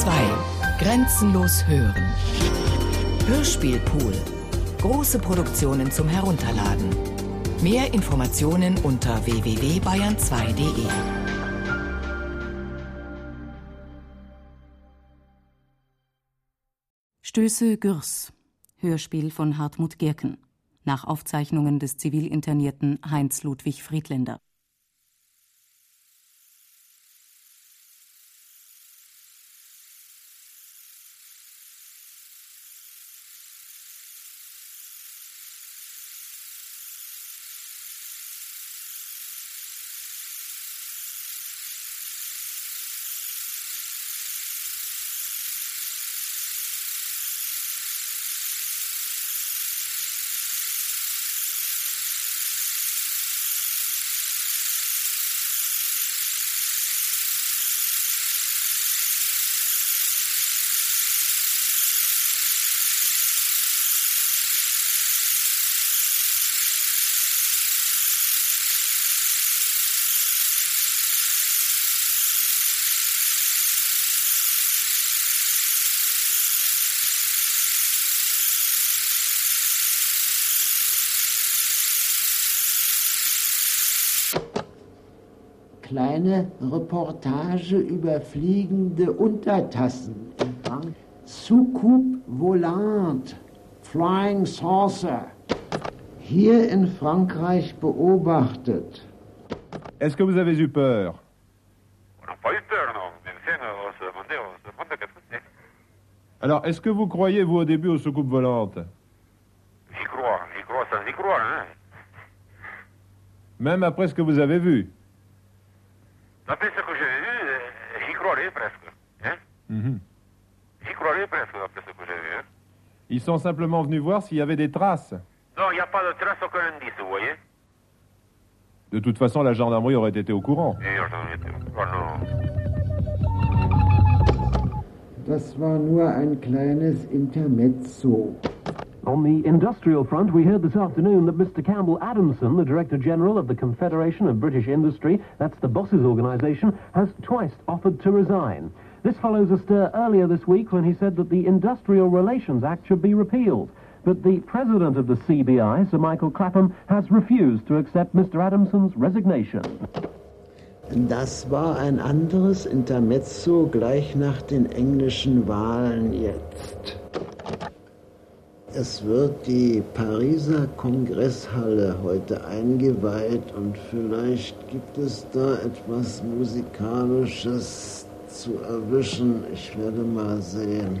2. Grenzenlos hören. Hörspielpool. Große Produktionen zum Herunterladen. Mehr Informationen unter www.bayern2.de. Stöße Gürs. Hörspiel von Hartmut Gerken. Nach Aufzeichnungen des Zivilinternierten Heinz Ludwig Friedländer. Kleine Reportage über fliegende Untertassen. Soucoupe volante, Flying Saucer. Hier in Frankreich beobachtet. Est-ce que vous avez eu peur? Alors, est-ce que vous croyez, vous, au début, aux soucoupes volantes? J'y crois, j'y crois sans y croire, hein. Même après ce que vous avez vu? D'après ce que j'ai vu, euh, j'y croirais presque. Hein Mhm. J'y croirais presque d'après ce que j'ai vu. Hein Ils sont simplement venus voir s'il y avait des traces. non, il n'y a pas de trace, aucun indice, vous voyez De toute façon, la gendarmerie aurait été au courant. Et. Oh. Das war nur ein kleines Intermezzo. On the industrial front, we heard this afternoon that Mr. Campbell Adamson, the Director General of the Confederation of British Industry, that's the bosses organisation, has twice offered to resign. This follows a stir earlier this week when he said that the Industrial Relations Act should be repealed. But the president of the CBI, Sir Michael Clapham, has refused to accept Mr. Adamson's resignation. Das war ein anderes Intermezzo gleich nach den englischen Wahlen jetzt. Es wird die Pariser Kongresshalle heute eingeweiht und vielleicht gibt es da etwas Musikalisches zu erwischen. Ich werde mal sehen.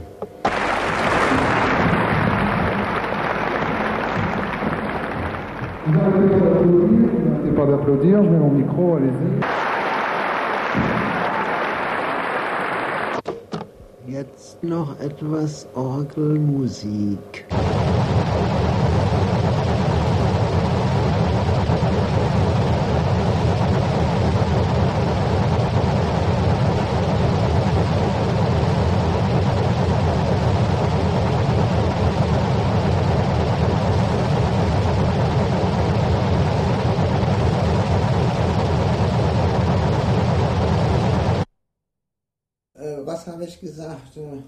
N'arrêtez pas d'applaudir, je mets mon micro, allez-y. Jetzt noch etwas Orgelmusik. Äh, was habe ich gesagt? Äh,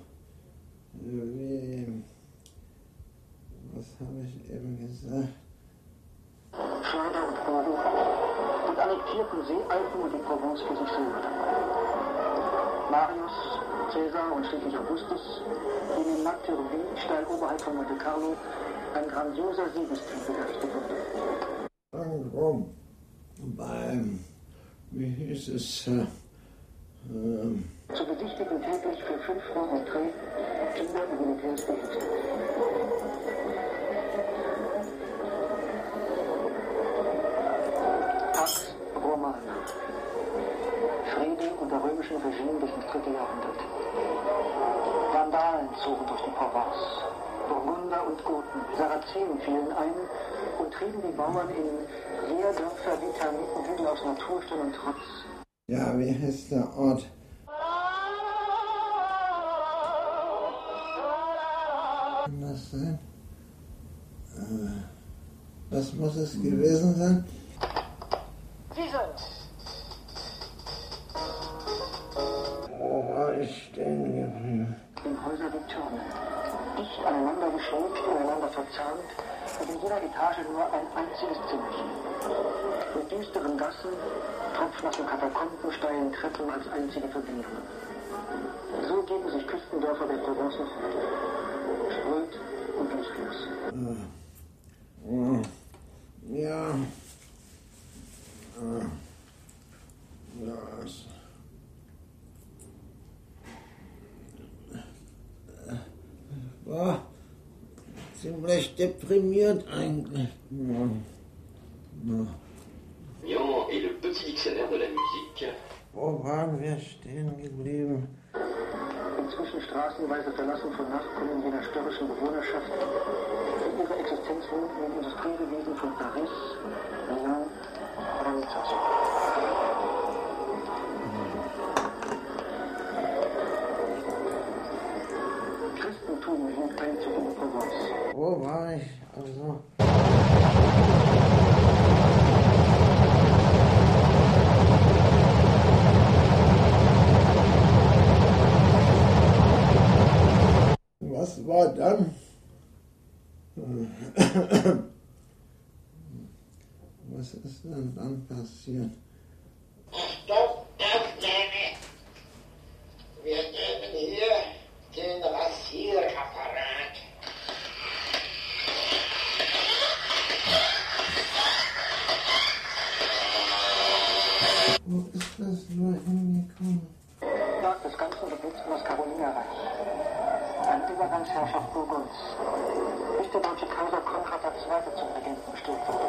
wie, was habe ich eben gesagt? Schneider und Bogen und annektierten Seealpen und die Provence für sich selber. Marius, Caesar und schließlich Augustus, die in Martyrovie, steil oberhalb von Monte Carlo, ein grandioser Siegestrieb errichtet wurde. Irgendwo beim, wie hieß es, äh, Zu besichtigen täglich für 5 Francs Entree Kinder und Militärsbehälter. Pax Romana. Friede unter römischem Regime bis ins dritte Jahrhundert. Vandalen zogen durch die Provence. Burgunder und Goten, Sarazenen fielen ein und trieben die Bauern in Leerdörfer wie Termitenhügel aus Naturstern und Trotz. Ja, wie heißt der Ort? Kann das sein? Äh, Was muss es gewesen sein. Sie sind. Wo war ich denn geblieben? Im Häuser Victoria. Dicht aneinander geschränkt, ineinander verzahnt und in jeder Etage nur ein einziges Zimmerchen. Düsteren Gassen, tropfnassen Katakomben, steilen Treppen als einzige Verbindungen. So geben sich Küstendörfer der Provence noch heute. Spröd und lustlos. Ja. Das. War ziemlich deprimiert eigentlich. Ja. Mian est le petit dictionnaire de la musique. Wo waren wir stehen geblieben? Inzwischen straßenweise verlassen von Nachkommen jener störrischen Bewohnerschaft, die ihre Existenz nun in den Industriegewesen von Paris, Nizza suchen. Christentum hielt Einzug in Provence. Wo war ich? Also. Was war dann? Was ist denn dann passiert? Übergangsherrschaft Burgunds, bis der deutsche Kaiser Konrad II. zum Regenten wurde.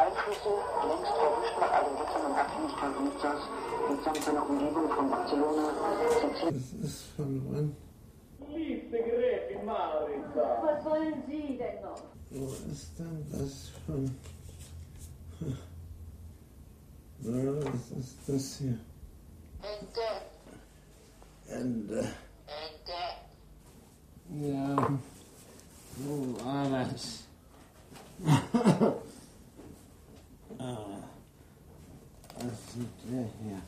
Einflüsse, längst verwischt nach allen Wechseln und Abhängigkeiten Nizzas, mitsamt seiner Umgebung von Barcelona, Sizilien. Liebste Gräfin Maritza. Was wollen Sie denn noch? Wo ist denn das von? Was ist das hier? Ende, Ende. Ende. Ja. Wo war das? ah. Was sieht der hier?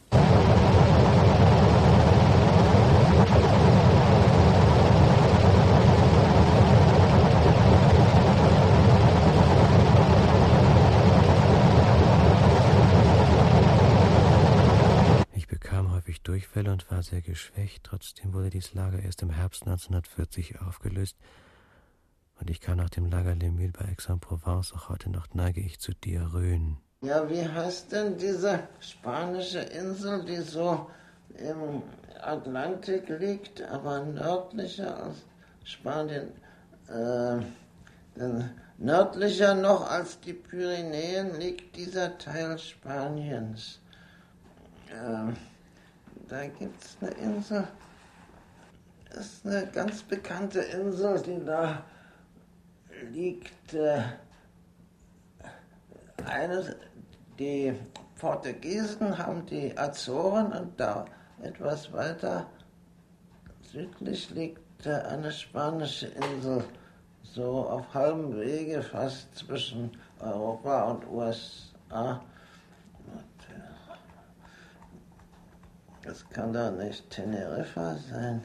Ich bekam häufig Durchfälle und war sehr geschwächt. Trotzdem wurde dieses Lager erst im Herbst 1940 aufgelöst. Und ich kam nach dem Lager Les Mules bei Aix-en-Provence. Auch heute Nacht neige ich zu Diarrhöen. Ja, wie heißt denn diese spanische Insel, die so im Atlantik liegt, aber nördlicher als Spanien? Äh, nördlicher noch als die Pyrenäen liegt dieser Teil Spaniens. Ähm, da gibt es eine Insel, das ist eine ganz bekannte Insel, die da liegt. Äh, eine, die Portugiesen haben die Azoren und da etwas weiter südlich liegt äh, eine spanische Insel, so auf halbem Wege fast zwischen Europa und USA. Und, äh, Das kann doch nicht Teneriffa sein.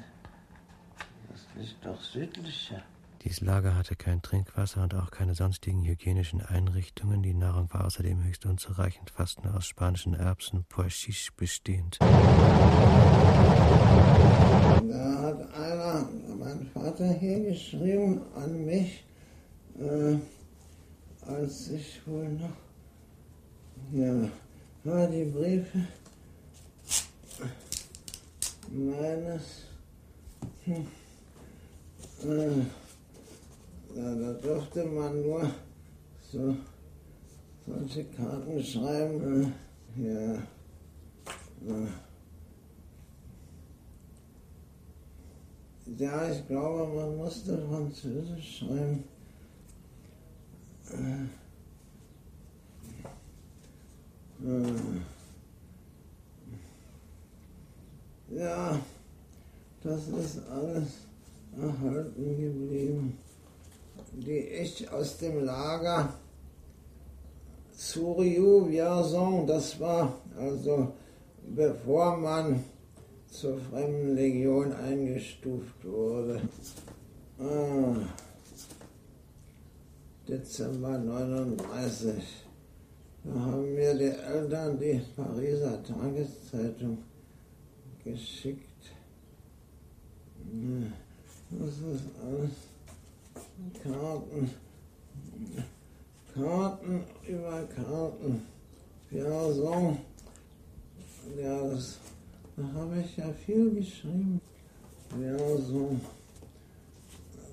Das liegt doch südlicher. Dieses Lager hatte kein Trinkwasser und auch keine sonstigen hygienischen Einrichtungen. Die Nahrung war außerdem höchst unzureichend, fast nur aus spanischen Erbsen, Pois chiche bestehend. Da hat einer, mein Vater hier geschrieben an mich, äh, als ich wohl noch, ja, war die Briefe meines, hm, äh, da durfte man nur so solche Karten schreiben, äh, ja, äh, Ja, ich glaube, man musste Französisch schreiben. Äh, Ja, das ist alles erhalten geblieben, die ich aus dem Lager Souriou Vierzon, das war also bevor man zur Fremdenlegion eingestuft wurde. Ah, Dezember 39. Da haben mir die Eltern die Pariser Tageszeitung geschickt. Das ist alles Karten. Karten über Karten. Ja, so. Ja, das, da habe ich ja viel geschrieben. Ja, so.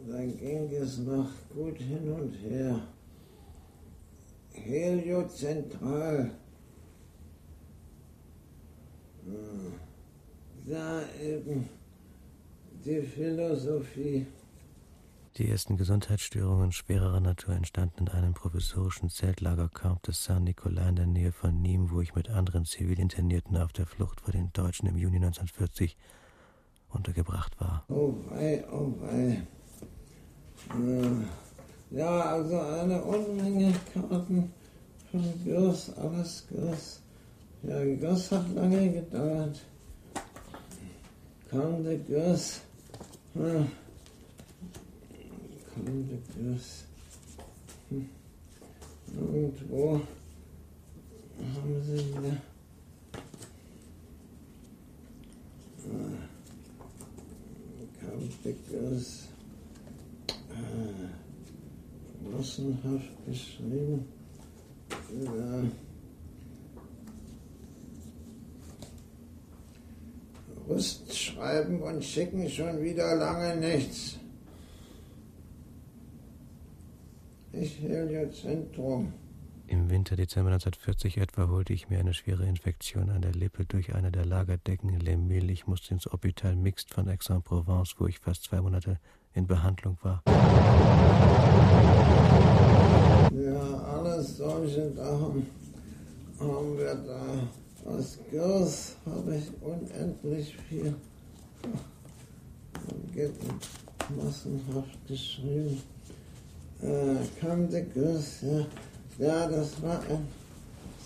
Da ging es noch gut hin und her. Heliozentral. Da eben die Philosophie. Die ersten Gesundheitsstörungen schwererer Natur entstanden in einem provisorischen Zeltlagercamp des Saint-Nicolas in der Nähe von Nîmes, wo ich mit anderen Zivilinternierten auf der Flucht vor den Deutschen im Juni 1940 untergebracht war. Oh wei, oh wei. Ja, also eine Unmenge Karten von Gürs, alles Gürs. Ja, Gürs hat lange gedauert. Gürs. Hm. Gürs. Hm. Irgendwo haben sie wieder. Ah. Kam der Gürs genossenhaft geschrieben. Ja. Rust schreiben und schicken schon wieder lange nichts. Ich Heliozentrum. Im Winter Dezember 1940 etwa holte ich mir eine schwere Infektion an der Lippe durch eine der Lagerdecken in Les Milles. Ich musste ins Hôpital Mixte von Aix-en-Provence, wo ich fast zwei Monate in Behandlung war. Ja, alles solche Sachen haben wir da. Aus Girls habe ich unendlich viel massenhaft geschrieben. Äh, kam der Girls, ja. Ja, das war ein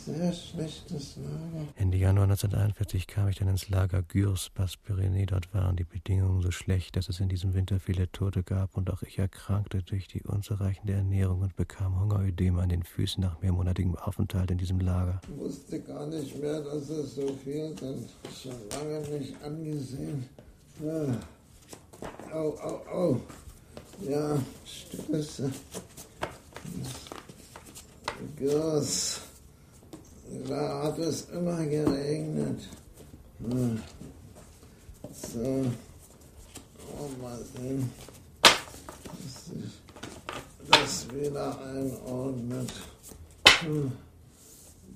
sehr schlechtes Lager. Ende Januar 1941 kam ich dann ins Lager Gürs, Basse-Pyrénées. Dort waren die Bedingungen so schlecht, dass es in diesem Winter viele Tote gab und auch ich erkrankte durch die unzureichende Ernährung und bekam Hungerödem an den Füßen nach mehrmonatigem Aufenthalt in diesem Lager. Ich wusste gar nicht mehr, dass es so viel sind. Schon lange nicht angesehen. Ah. Au, au, au. Ja, Stöße. Gürs. Da hat es immer geregnet. Hm. So, oh, mal sehen, dass sich das wieder einordnet. Hm.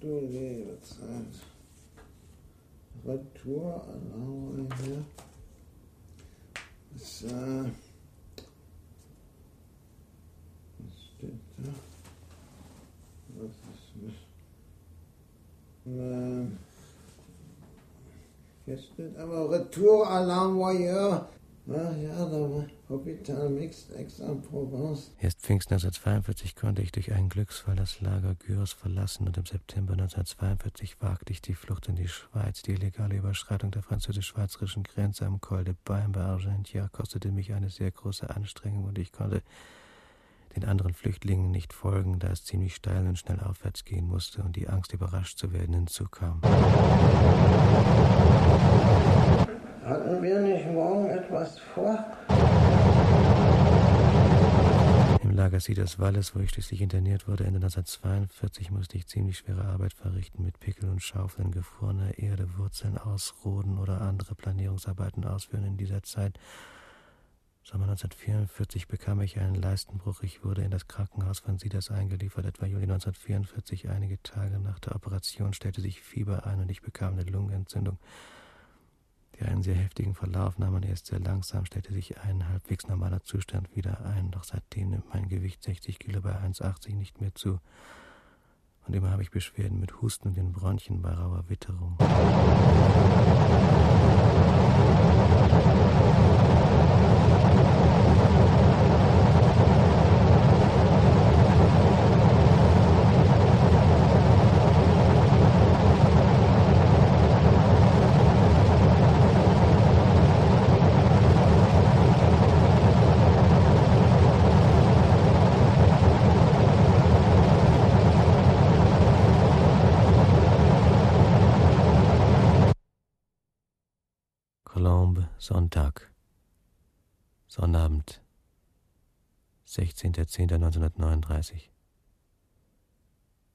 Du liebe Zeit. Retour erlaube hier. So. Was steht da? Was ist nicht? Äh, jetzt steht aber Retour à l'envoyeur. Erst Pfingsten 1942 konnte ich durch einen Glücksfall das Lager Gyros verlassen und im September 1942 wagte ich die Flucht in die Schweiz. Die illegale Überschreitung der französisch-schweizerischen Grenze am Col de Bain bei Argentia kostete mich eine sehr große Anstrengung und ich konnte den anderen Flüchtlingen nicht folgen, da es ziemlich steil und schnell aufwärts gehen musste und die Angst, überrascht zu werden, hinzukam. Hatten wir nicht morgen etwas vor? Im Lager Cedars Valles, wo ich schließlich interniert wurde, Ende 1942, musste ich ziemlich schwere Arbeit verrichten, mit Pickel und Schaufeln gefrorene Erde, Wurzeln ausroden oder andere Planierungsarbeiten ausführen. In dieser Zeit Sommer 1944 bekam ich einen Leistenbruch. Ich wurde in das Krankenhaus von Sieders eingeliefert. Etwa Juli 1944, einige Tage nach der Operation, stellte sich Fieber ein und ich bekam eine Lungenentzündung, die einen sehr heftigen Verlauf nahm und erst sehr langsam stellte sich ein halbwegs normaler Zustand wieder ein. Doch seitdem nimmt mein Gewicht 60 Kilo bei 1,80 nicht mehr zu. Und immer habe ich Beschwerden mit Husten und den Bronchien bei rauer Witterung. Sonnabend. 16.10.1939.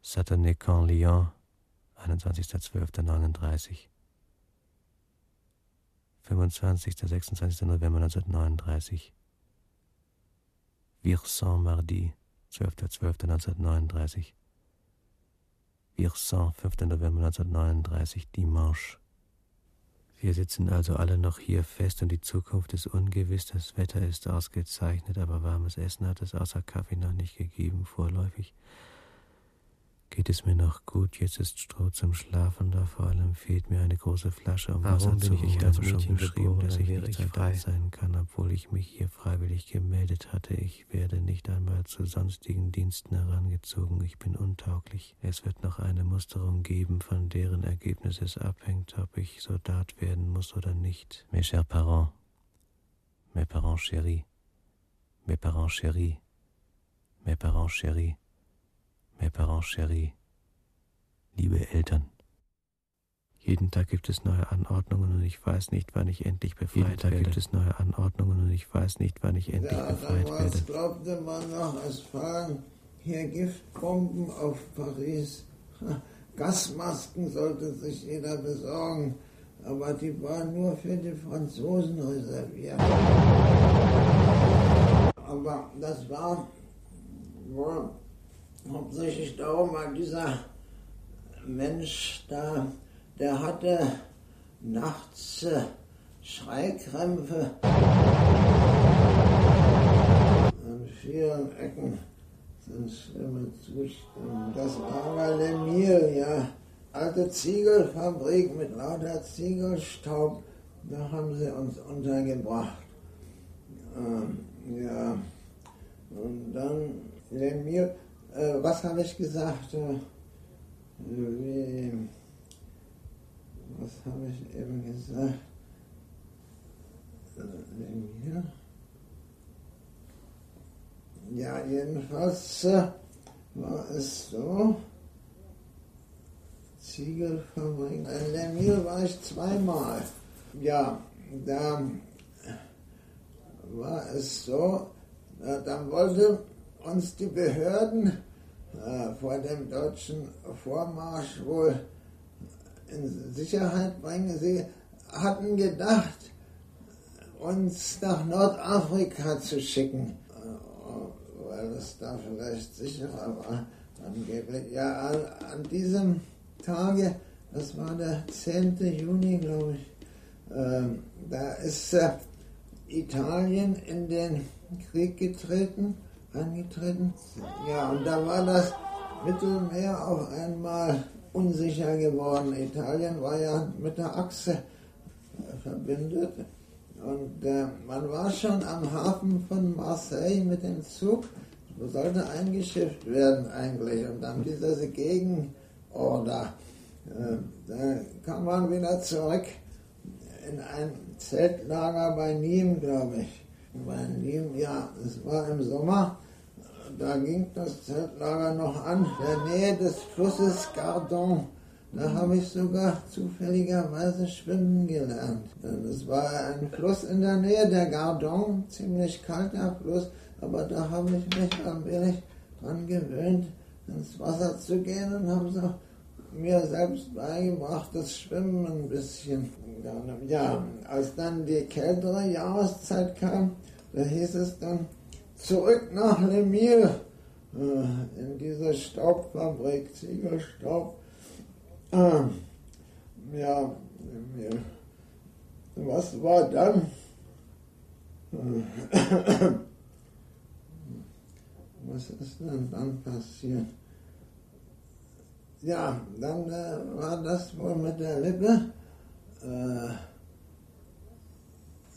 Saturné-Camp Lyon, 21.12.39. 25. 26. November 1939. Virsan Mardi, 12.12.1939. Virsan, 5. November 1939, Dimanche. Wir sitzen also alle noch hier fest und die Zukunft ist ungewiss. Das Wetter ist ausgezeichnet, aber warmes Essen hat es außer Kaffee noch nicht gegeben, vorläufig. Geht es mir noch gut, jetzt ist Stroh zum Schlafen da, vor allem fehlt mir eine große Flasche, um Wasser zu ich holen. als Habe schon Mädchen geschrieben, dass ich nicht ich frei sein kann, obwohl ich mich hier freiwillig gemeldet hatte. Ich werde nicht einmal zu sonstigen Diensten herangezogen. Ich bin untauglich. Es wird noch eine Musterung geben, von deren Ergebnis es abhängt, ob ich Soldat werden muss oder nicht. Mes chers parents, mes parents chéris, mes parents chéris, mes parents chéris, mes parents chéris. Liebe Eltern, jeden Tag gibt es neue Anordnungen und ich weiß nicht, wann ich endlich befreit Jeden Tag werde. gibt es neue Anordnungen und ich weiß nicht, wann ich endlich Ja, befreit damals werde. glaubte man noch, es fallen hier Giftbomben auf Paris. Gasmasken sollte sich jeder besorgen, aber die waren nur für die Franzosen reserviert. Aber das war wohl hauptsächlich darum, weil dieser Mensch da, der hatte nachts äh, Schreikrämpfe an vielen Ecken sind schlimme Zustände. Das war Lemir, ja. Alte Ziegelfabrik mit lauter Ziegelstaub, da haben sie uns untergebracht. Ähm, ja. Und dann Lemir, äh, was habe ich gesagt? Äh, wie, was habe ich eben gesagt? Lemir? Ja, jedenfalls äh, war es so, Ziegelfabrik, in Lemir war ich zweimal. Ja, da war es so, äh, dann wollten uns die Behörden äh, vor dem deutschen Vormarsch wohl in Sicherheit bringen. Sie hatten gedacht, uns nach Nordafrika zu schicken, äh, weil es da vielleicht sicherer war. Angeblich. Ja, an, an diesem Tage, das war der 10. Juni, glaube ich, äh, da ist äh, Italien in den Krieg getreten, eingetreten. Ja, und da war das Mittelmeer auf einmal unsicher geworden. Italien war ja mit der Achse äh, verbindet. Und äh, man war schon am Hafen von Marseille mit dem Zug, sollte eingeschifft werden eigentlich. Und dann diese Gegenorder. Äh, da kam man wieder zurück in ein Zeltlager bei Nîmes, glaube ich. Bei Nîmes, ja, es war im Sommer. Da ging das Zeltlager noch an, der Nähe des Flusses Gardon. Da habe ich sogar zufälligerweise schwimmen gelernt. Das war ein Fluss in der Nähe, der Gardon, ziemlich kalter Fluss, aber da habe ich mich allmählich dran gewöhnt, ins Wasser zu gehen und habe so mir selbst beigebracht, das Schwimmen ein bisschen. Ja, als dann die kältere Jahreszeit kam, da hieß es dann, zurück nach Lemire, äh, in diese Staubfabrik, Ziegelstaub. Äh, ja, Lemire. Was war dann? Äh, Was ist denn dann passiert? Ja, dann äh, war das wohl mit der Lippe. Äh,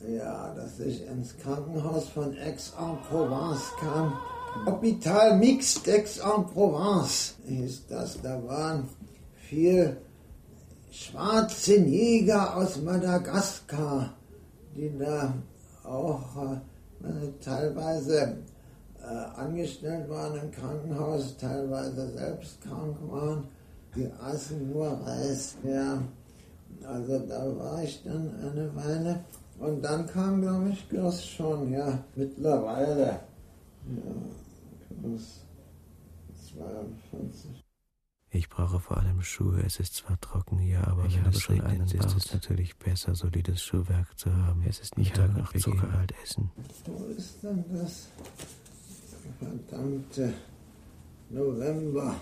ja, dass ich ins Krankenhaus von Aix-en-Provence kam. Hôpital Mixte Aix-en-Provence hieß das. Da waren vier schwarze Neger aus Madagaskar, die da auch äh, teilweise äh, angestellt waren im Krankenhaus, teilweise selbst krank waren. Die aßen nur Reis. Ja. Also da war ich dann eine Weile. Und dann kam, glaube ich, Gürs schon, ja, mittlerweile. Ja, Gürs 42. Ich brauche vor allem Schuhe. Es ist zwar trocken hier, aber ich wenn habe es schon einen ist es natürlich besser, solides Schuhwerk zu haben. Es ist nicht Tag nach Zuckerhalt essen. Wo ist denn das verdammte November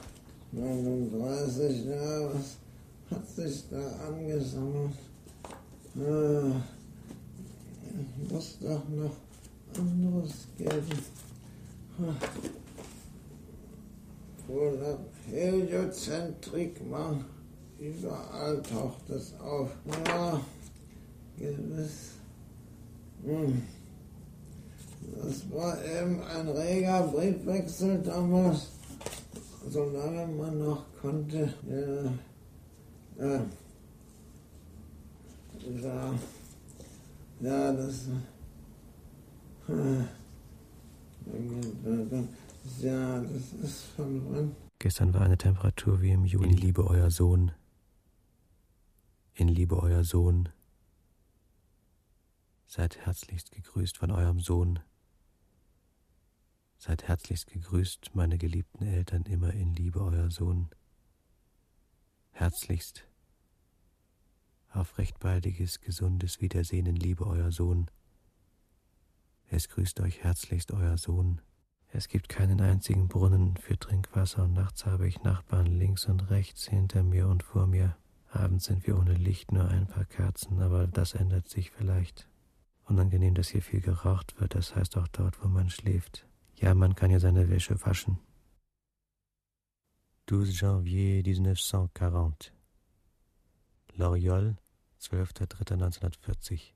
39? Ja, was hat sich da angesammelt? Ah, muss doch noch anderes geben. Oder Heliozentrik, man, überall taucht es auf. Ja, gewiss. Hm. Das war eben ein reger Briefwechsel damals, solange man noch konnte. Ja, ja, ja, ja das. Ja, das ist von wann? Gestern war eine Temperatur wie im Juli. In Liebe euer Sohn. In Liebe euer Sohn. Seid herzlichst gegrüßt von eurem Sohn. Seid herzlichst gegrüßt, meine geliebten Eltern, immer in Liebe euer Sohn. Herzlichst auf recht baldiges, gesundes Wiedersehen in Liebe euer Sohn. Es grüßt euch herzlichst euer Sohn. Es gibt keinen einzigen Brunnen für Trinkwasser und nachts habe ich Nachbarn links und rechts, hinter mir und vor mir. Abends sind wir ohne Licht, nur ein paar Kerzen, aber das ändert sich vielleicht. Unangenehm, dass hier viel geraucht wird, das heißt auch dort, wo man schläft. Ja, man kann ja seine Wäsche waschen. 12 Janvier 1940 Loriol, 12.03.1940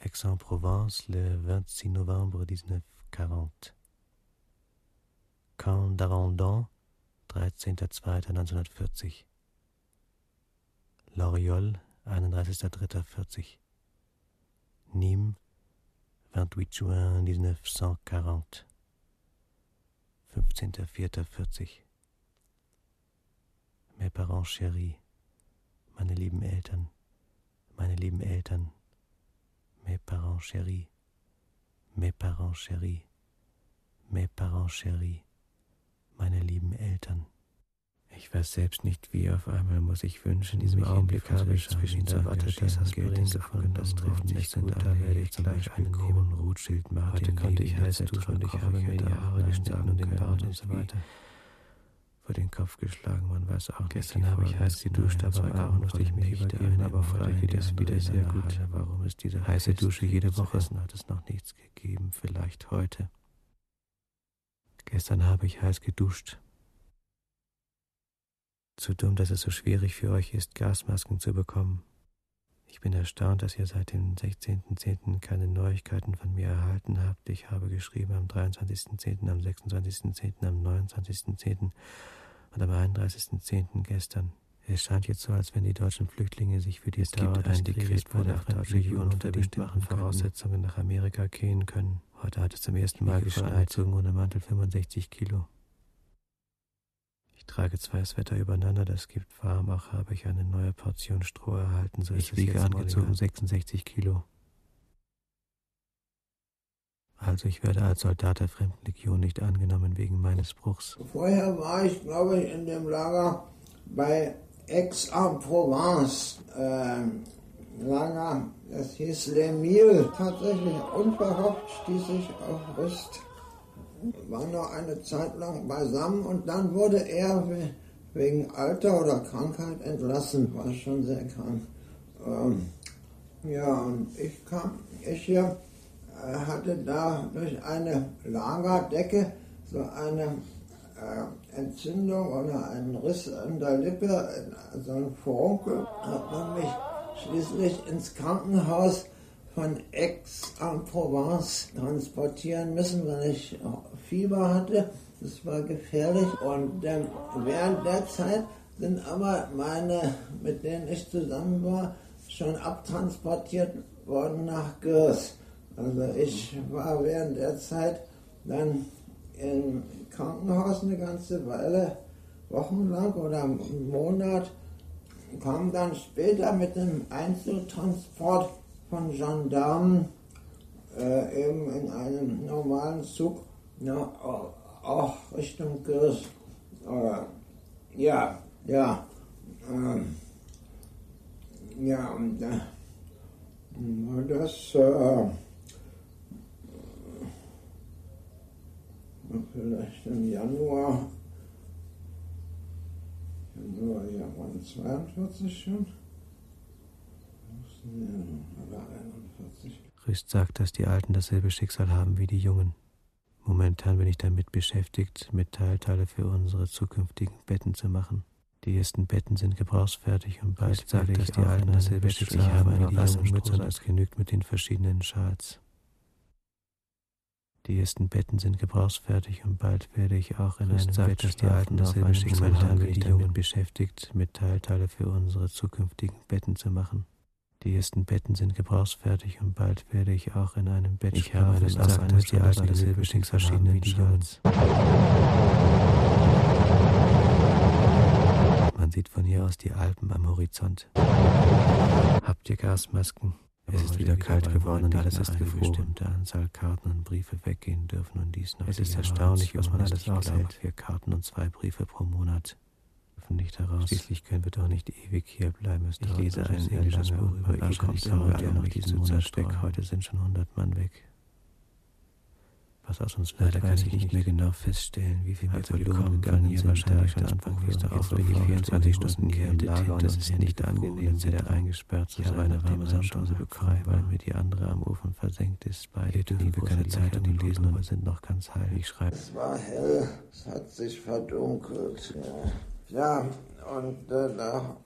Aix-en-Provence, le 26 Novembre 1940 Camp d'Arandon, 13.02.1940 Loriol, 31.03.40 Nîmes, 28 juin 1940 15.04.40 Mes parents chéris, meine lieben Eltern, meine lieben Eltern, mes parents chéris, mes parents chéris, mes parents chéris, meine lieben Eltern. Ich weiß selbst nicht wie, auf einmal muss ich wünschen, in diesem Augenblick habe ich zwischen der Watte das Aspirin gefunden, das trifft nicht gut, da werde ich gleich einen Kronenrotschild machen. Heute konnte ich heiß duschen und ich habe mir die Haare geschnitten und den Bart und so weiter vor den Kopf geschlagen, man weiß auch Gestern nicht. habe ich heiß geduscht, aber am Abend musste ich mich übergeben, aber heute geht es wieder sehr gut. Warum ist diese heiße Dusche jede Woche? hat es noch nichts gegeben, vielleicht heute. Gestern habe ich heiß geduscht. Zu dumm, dass es so schwierig für euch ist, Gasmasken zu bekommen. Ich bin erstaunt, dass ihr seit dem 16.10. keine Neuigkeiten von mir erhalten habt. Ich habe geschrieben am 23.10., am 26.10., am 29.10. und am 31.10. gestern. Es scheint jetzt so, als wenn die deutschen Flüchtlinge sich für die es Dauer gibt ein Dekret vor der Fremdenlegion unter bestimmten Voraussetzungen nach Amerika gehen können. Heute hat es zum ersten Mal geschneit, ohne Mantel 65 Kilo. Ich trage zwei Sweater übereinander, das gibt warm, auch habe ich eine neue Portion Stroh erhalten, so ich wiege angezogen 66 Kilo. Also ich werde als Soldat der Fremdenlegion nicht angenommen wegen meines Bruchs. Vorher war ich, glaube ich, in dem Lager bei Aix-en-Provence. Äh, Lager, das hieß Le Mille. Tatsächlich unverhofft stieß ich auf Rüst war noch eine Zeit lang beisammen und dann wurde er wegen Alter oder Krankheit entlassen, war schon sehr krank. Ähm, ja, und ich kam, ich hier äh, hatte da durch eine Lagerdecke so eine äh, Entzündung oder einen Riss an der Lippe, äh, so ein Furunkel, hat man mich schließlich ins Krankenhaus von Aix-en-Provence transportieren müssen, weil ich Fieber hatte. Das war gefährlich. Und ähm, während der Zeit sind aber meine, mit denen ich zusammen war, schon abtransportiert worden nach Gürs. Also ich war während der Zeit dann im Krankenhaus eine ganze Weile, wochenlang oder einen Monat. kam dann später mit dem Einzeltransport von Gendarmen äh, eben in einem normalen Zug ja, auch Richtung Gürs. Äh, ja, ja. Ähm, ja, und war das äh, vielleicht im Januar, Januar, ja, waren 42 schon. Rüst sagt, dass die Alten dasselbe Schicksal haben wie die Jungen. Momentan bin ich damit beschäftigt, Metallteile für unsere zukünftigen Betten zu machen. Die ersten Betten sind gebrauchsfertig und bald Rüst sagt, dass die Alten dasselbe Schicksal haben wie die Jungen. Als genügt mit den verschiedenen Schals. Die ersten Betten sind gebrauchsfertig und bald werde ich auch in einem Bett, dass die Alten dasselbe Schicksal haben wie die Jungen beschäftigt, Metallteile für unsere zukünftigen Betten zu machen. Die ersten Betten sind gebrauchsfertig und bald werde ich auch in einem Bett ich habe eines Tages dass die Alten haben wie die Jungen. Man sieht von hier aus die Alpen am Horizont. Habt ihr Gasmasken? Es ist wieder kalt geworden und alles ist gefroren. bestimmte Anzahl Karten und Briefe weggehen dürfen und dies noch. Es ist erstaunlich, was man alles aushält. Vier Karten und zwei Briefe pro Monat dürfen nicht heraus. Schließlich können wir doch nicht ewig hier bleiben. Es ich lese ein englisches Buch über E-Kommerce, der noch diesen Monat weg. Heute sind schon 100 Mann weg. Was aus uns Leider kann ich nicht mehr genau feststellen, wie viel wir verloren gegangen sind. Wahrscheinlich schon Anfang wie es darauf bin ich 24 Stunden hier im Lager und es ist nicht angenehm, wieder eingesperrt zu sein, eine warme Samtdose bekommen, weil mir die andere am Ofen versenkt ist. Beide dürfen wir keine Zeitung lesen und wir sind noch ganz heil. Ich schreibe. Es war hell, es hat sich verdunkelt. Ja, ja und äh, da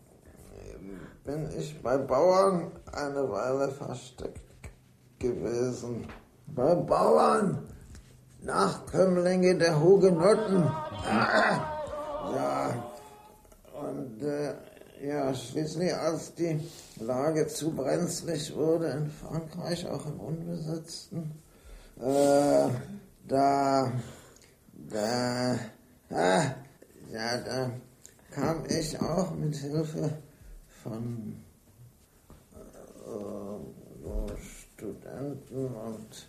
bin ich bei Bauern eine Weile versteckt gewesen. Bei Bauern! Nachkömmlinge der Hugenotten. Ja, und äh, ja, schließlich als die Lage zu brenzlig wurde in Frankreich, auch im Unbesetzten, äh, da, da, ah, ja, da kam ich auch mit Hilfe von äh, Studenten und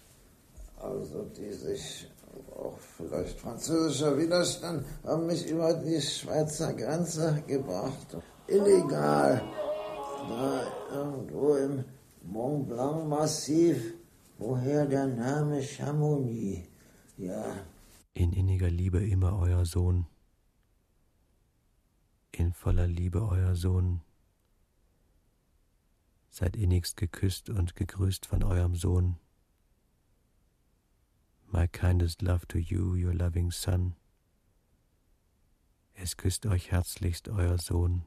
also die sich auch vielleicht französischer Widerstand, haben mich über die Schweizer Grenze gebracht. Illegal. Da irgendwo im Mont Blanc Massiv. Woher der Name Chamonix? Ja. In inniger Liebe immer euer Sohn. In voller Liebe euer Sohn. Seid innigst geküsst und gegrüßt von eurem Sohn. My kindest love to you, your loving son. Es küsst euch herzlichst euer Sohn.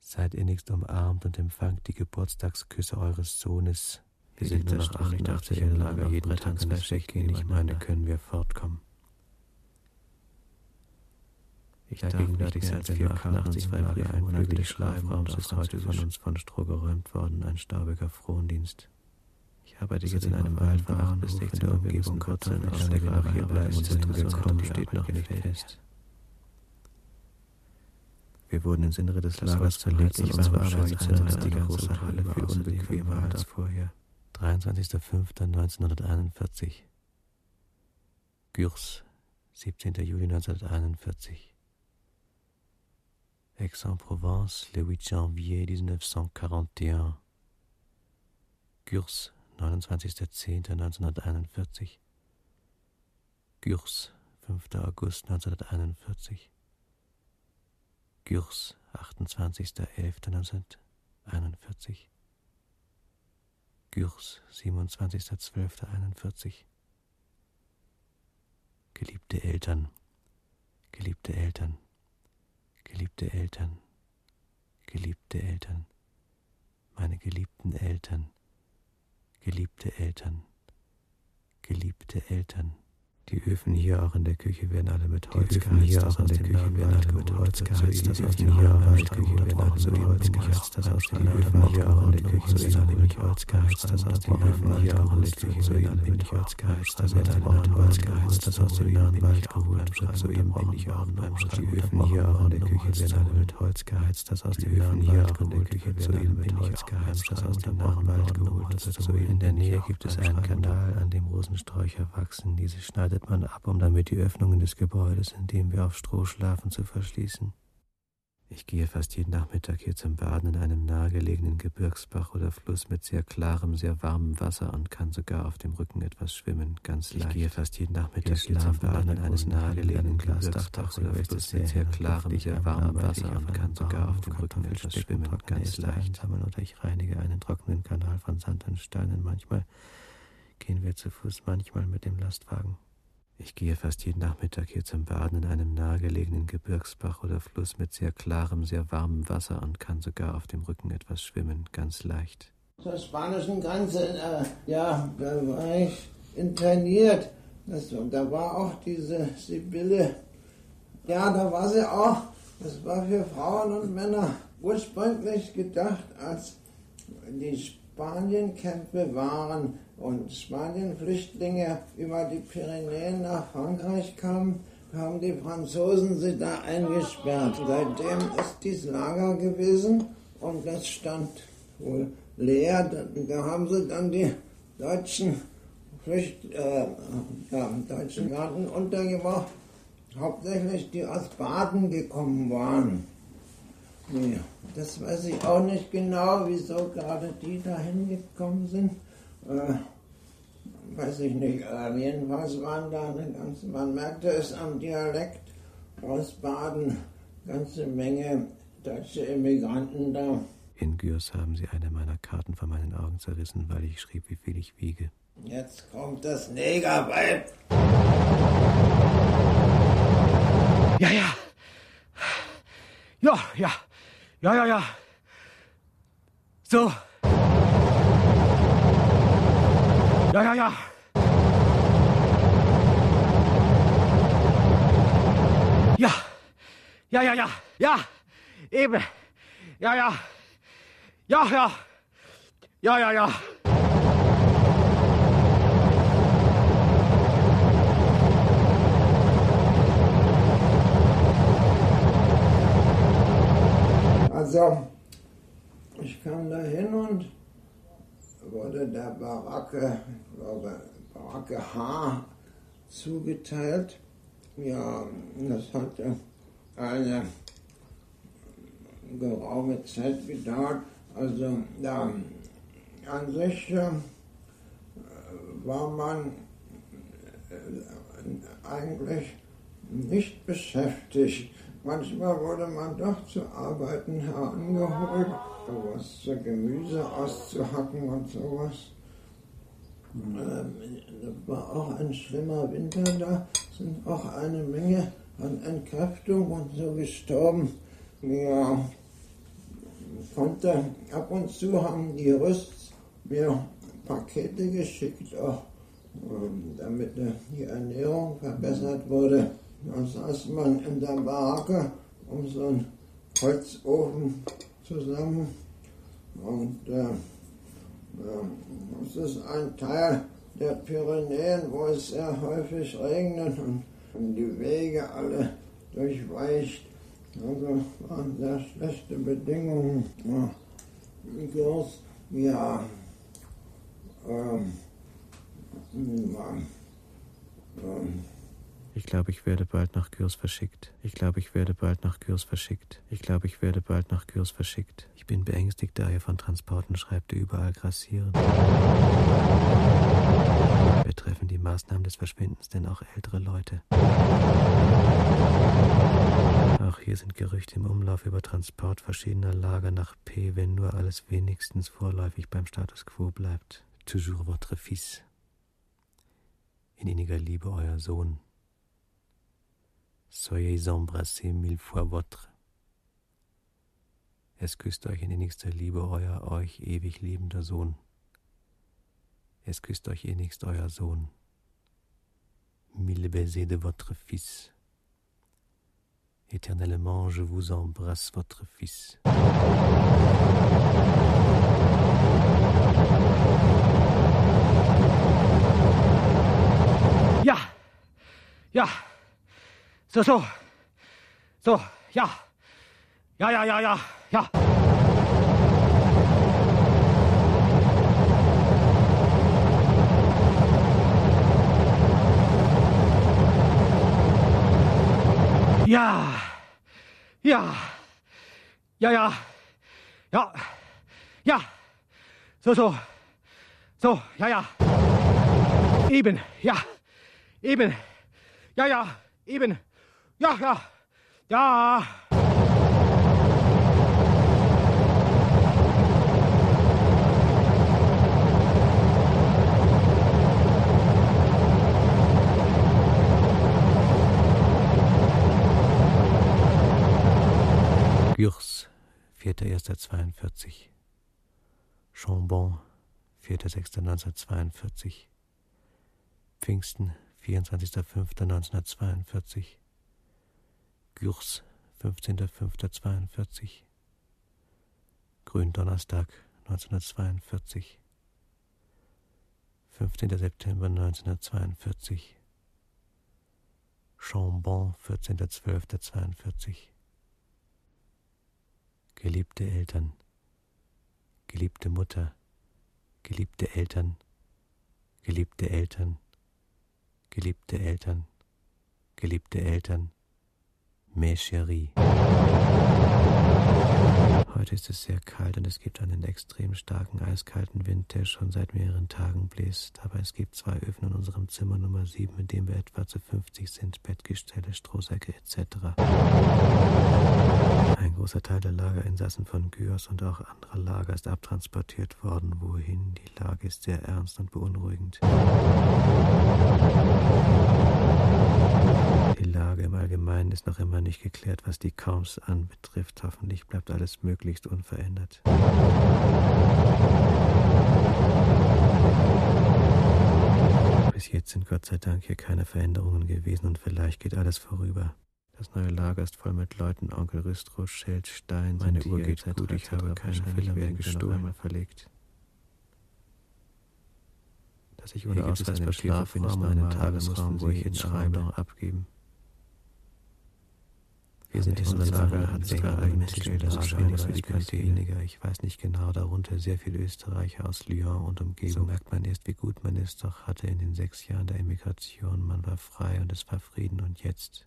Seid innigst umarmt und empfangt die Geburtstagsküsse eures Sohnes. Wir sind nur noch 88 in der Lage, jeden Tag ins weggehen. Ich meine, können wir fortkommen. Ich darf gegenwärtig seit vier und zwei des Schlafraums ist heute von uns von Stroh geräumt worden, ein staubiger Frondienst. Ich arbeite jetzt in einem Wald von 8 bis 16 Uhr. Wir müssen kurz in Aussicht nach hier bleiben und sind gekommen, steht noch nicht fest. Wir wurden ins Innere des Lagers verlegt. Ich war Arbeitseinsatz die große Halle für unbequemer als vorher. 23.05.1941 Gürs, 17. Juli 1941 Aix-en-Provence, le 8 janvier 1941 Gürs, 29.10.1941 Gürs, 5. August 1941 Gürs, 28.11.1941 Gürs, 27.12.41 Geliebte Eltern, geliebte Eltern, geliebte Eltern, geliebte Eltern, meine geliebten Eltern, geliebte Eltern, geliebte Eltern, Die Öfen hier auch in der Küche werden alle mit Holz geheizt. Hier auch in der Küche werden alle mit Holz geheizt. Das aus dem hier auch in der Küche werden alle mit Holz geheizt. Das aus den Öfen hier auch in der Küche werden alle mit Holz geheizt. Das aus den Öfen hier auch in der Küche werden alle mit Holz geheizt. Das wird alle mit Holz geheizt. Das aus dem nahen Wald geholt wird. Soeben bin ich auch beim Schreiben. Die Öfen hier auch in der Küche werden alle mit Holz geheizt. Das aus dem nahen Wald auch in der Küche werden alle mit Holz geheizt. Das aus dem nahen Wald geholt wird. Soeben in der Nähe gibt es einen Kanal, an dem Rosensträucher wachsen. Diese schneidet man ab, um damit die Öffnungen des Gebäudes, in dem wir auf Stroh schlafen, zu verschließen. Ich gehe fast jeden Nachmittag hier zum Baden in einem nahegelegenen Gebirgsbach oder Fluss mit sehr klarem, sehr warmem Wasser und kann sogar auf dem Rücken etwas schwimmen, ganz leicht. Ich gehe fast jeden Nachmittag hier zum Baden in einem nahegelegenen Gebirgsbach oder Fluss mit sehr klarem, sehr warmem Wasser und kann sogar auf dem Rücken etwas schwimmen, ganz leicht. Oder ich reinige einen trockenen Kanal von Sand und Steinen. Manchmal gehen wir zu Fuß, manchmal mit dem Lastwagen. Ich gehe fast jeden Nachmittag hier zum Baden in einem nahegelegenen Gebirgsbach oder Fluss mit sehr klarem, sehr warmem Wasser und kann sogar auf dem Rücken etwas schwimmen, ganz leicht. Zur spanischen Grenze, äh, ja, da war ich interniert. Das, und da war auch diese Sibylle. Ja, da war sie auch. Das war für Frauen und Männer ursprünglich gedacht als die Spanienkämpfe waren und Spanienflüchtlinge über die Pyrenäen nach Frankreich kamen, haben die Franzosen sie da eingesperrt. Seitdem ist dies Lager gewesen und das stand wohl leer. Da haben sie dann die deutschen Flücht, äh, ja, deutschen Garten untergebracht, hauptsächlich die aus Baden gekommen waren. Nee, das weiß ich auch nicht genau, wieso gerade die da hingekommen sind. Äh, weiß ich nicht, äh, jedenfalls waren da eine ganze, man merkte es am Dialekt aus Baden, ganze Menge deutsche Immigranten da. In Gürs haben sie eine meiner Karten von meinen Augen zerrissen, weil ich schrieb, wie viel ich wiege. Jetzt kommt das Negerweib. Ja, ja. Ja, ja. Ja, ja, ja. So. Ja, ja, ja. Ja. Ja, ja, ja. Ja. Eben. Ja, ja. Ja, ja. Ja, ja, ja. Also, ich kam da hin und wurde der Baracke, glaube Baracke H zugeteilt. Ja, das hatte eine geraume Zeit gedauert. Also da an sich äh, war man äh, eigentlich nicht beschäftigt. Manchmal wurde man doch zu Arbeiten herangeholt, was zu Gemüse auszuhacken und sowas. Ähm, das war auch ein schlimmer Winter da, sind auch eine Menge an Entkräftung und so gestorben. Ja, konnte ab und zu haben die Rüsts mir Pakete geschickt, auch ähm, damit die Ernährung verbessert wurde. Da saß man in der Baracke um so einen Holzofen zusammen und äh, das ist ein Teil der Pyrenäen, wo es sehr häufig regnet und die Wege alle durchweicht. Also waren sehr schlechte Bedingungen. Groß, ja, ähm, ja, ähm, ich glaube, ich werde bald nach Gürs verschickt. Ich glaube, ich werde bald nach Gürs verschickt. Ich glaube, ich werde bald nach Gürs verschickt. Ich bin beängstigt, da er von Transporten schreibt, die überall grassieren. Betreffen die Maßnahmen des Verschwindens denn auch ältere Leute? Auch hier sind Gerüchte im Umlauf über Transport verschiedener Lager nach P, wenn nur alles wenigstens vorläufig beim Status quo bleibt. Toujours votre fils. In inniger Liebe euer Sohn. Soyez embrassés mille fois votre. Es küsst euch in innigster Liebe euer euch ewig liebender Sohn. Es küsst euch innigst euer Sohn. mille baisers de votre fils. Éternellement, je vous embrasse, votre fils. Ja, ja, so, so, so, ja, ja, ja, ja, ja, ja. Ja, ja, ja, ja, ja, ja, so, so, so, ja, ja, eben, ja, eben, ja, ja, eben, ja, ja, ja. Gurs, 4.1.42. Chambon, 4.6.1942. Pfingsten, 24.05.1942. Gurs, 15.05.42. Gründonnerstag, 1942. 15. September 1942. Chambon, 14.12.42. Geliebte Eltern, geliebte Mutter, geliebte Eltern, geliebte Eltern, geliebte Eltern, geliebte Eltern, mes chéris. Heute ist es sehr kalt und es gibt einen extrem starken eiskalten Wind, der schon seit mehreren Tagen bläst. Aber es gibt zwei Öfen in unserem Zimmer Nummer 7, in dem wir etwa zu 50 sind, Bettgestelle, Strohsäcke etc. Ein großer Teil der Lagerinsassen von Gyos und auch anderer Lager ist abtransportiert worden. Wohin? Die Lage ist sehr ernst und beunruhigend. Die Lage im Allgemeinen ist noch immer nicht geklärt, was die Camps anbetrifft. Hoffentlich bleibt alles möglichst unverändert. Bis jetzt sind Gott sei Dank hier keine Veränderungen gewesen und vielleicht geht alles vorüber. Das neue Lager ist voll mit Leuten, Onkel Rüstrow, Schild, Stein, meine Uhr geht gut, ich habe keine Fehler mehr gestohlen, verlegt. Dass ich ohne Ausweispapier verforme, einen Tagesraum, wo ich hinschreibe, abgeben. Wir sind in unserem Lager, hat sogar eigene Stelle, weniger. Ich weiß nicht genau, darunter sehr viele Österreicher aus Lyon und Umgebung. So merkt man erst, wie gut man es doch hatte in den sechs Jahren der Emigration. Man war frei und es war Frieden und jetzt.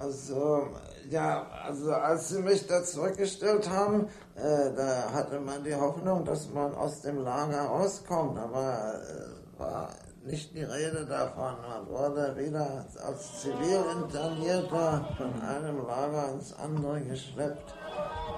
Also, ja, also als sie mich da zurückgestellt haben, äh, da hatte man die Hoffnung, dass man aus dem Lager rauskommt, aber äh, war nicht die Rede davon. Man wurde wieder als Zivilinternierter von einem Lager ins andere geschleppt.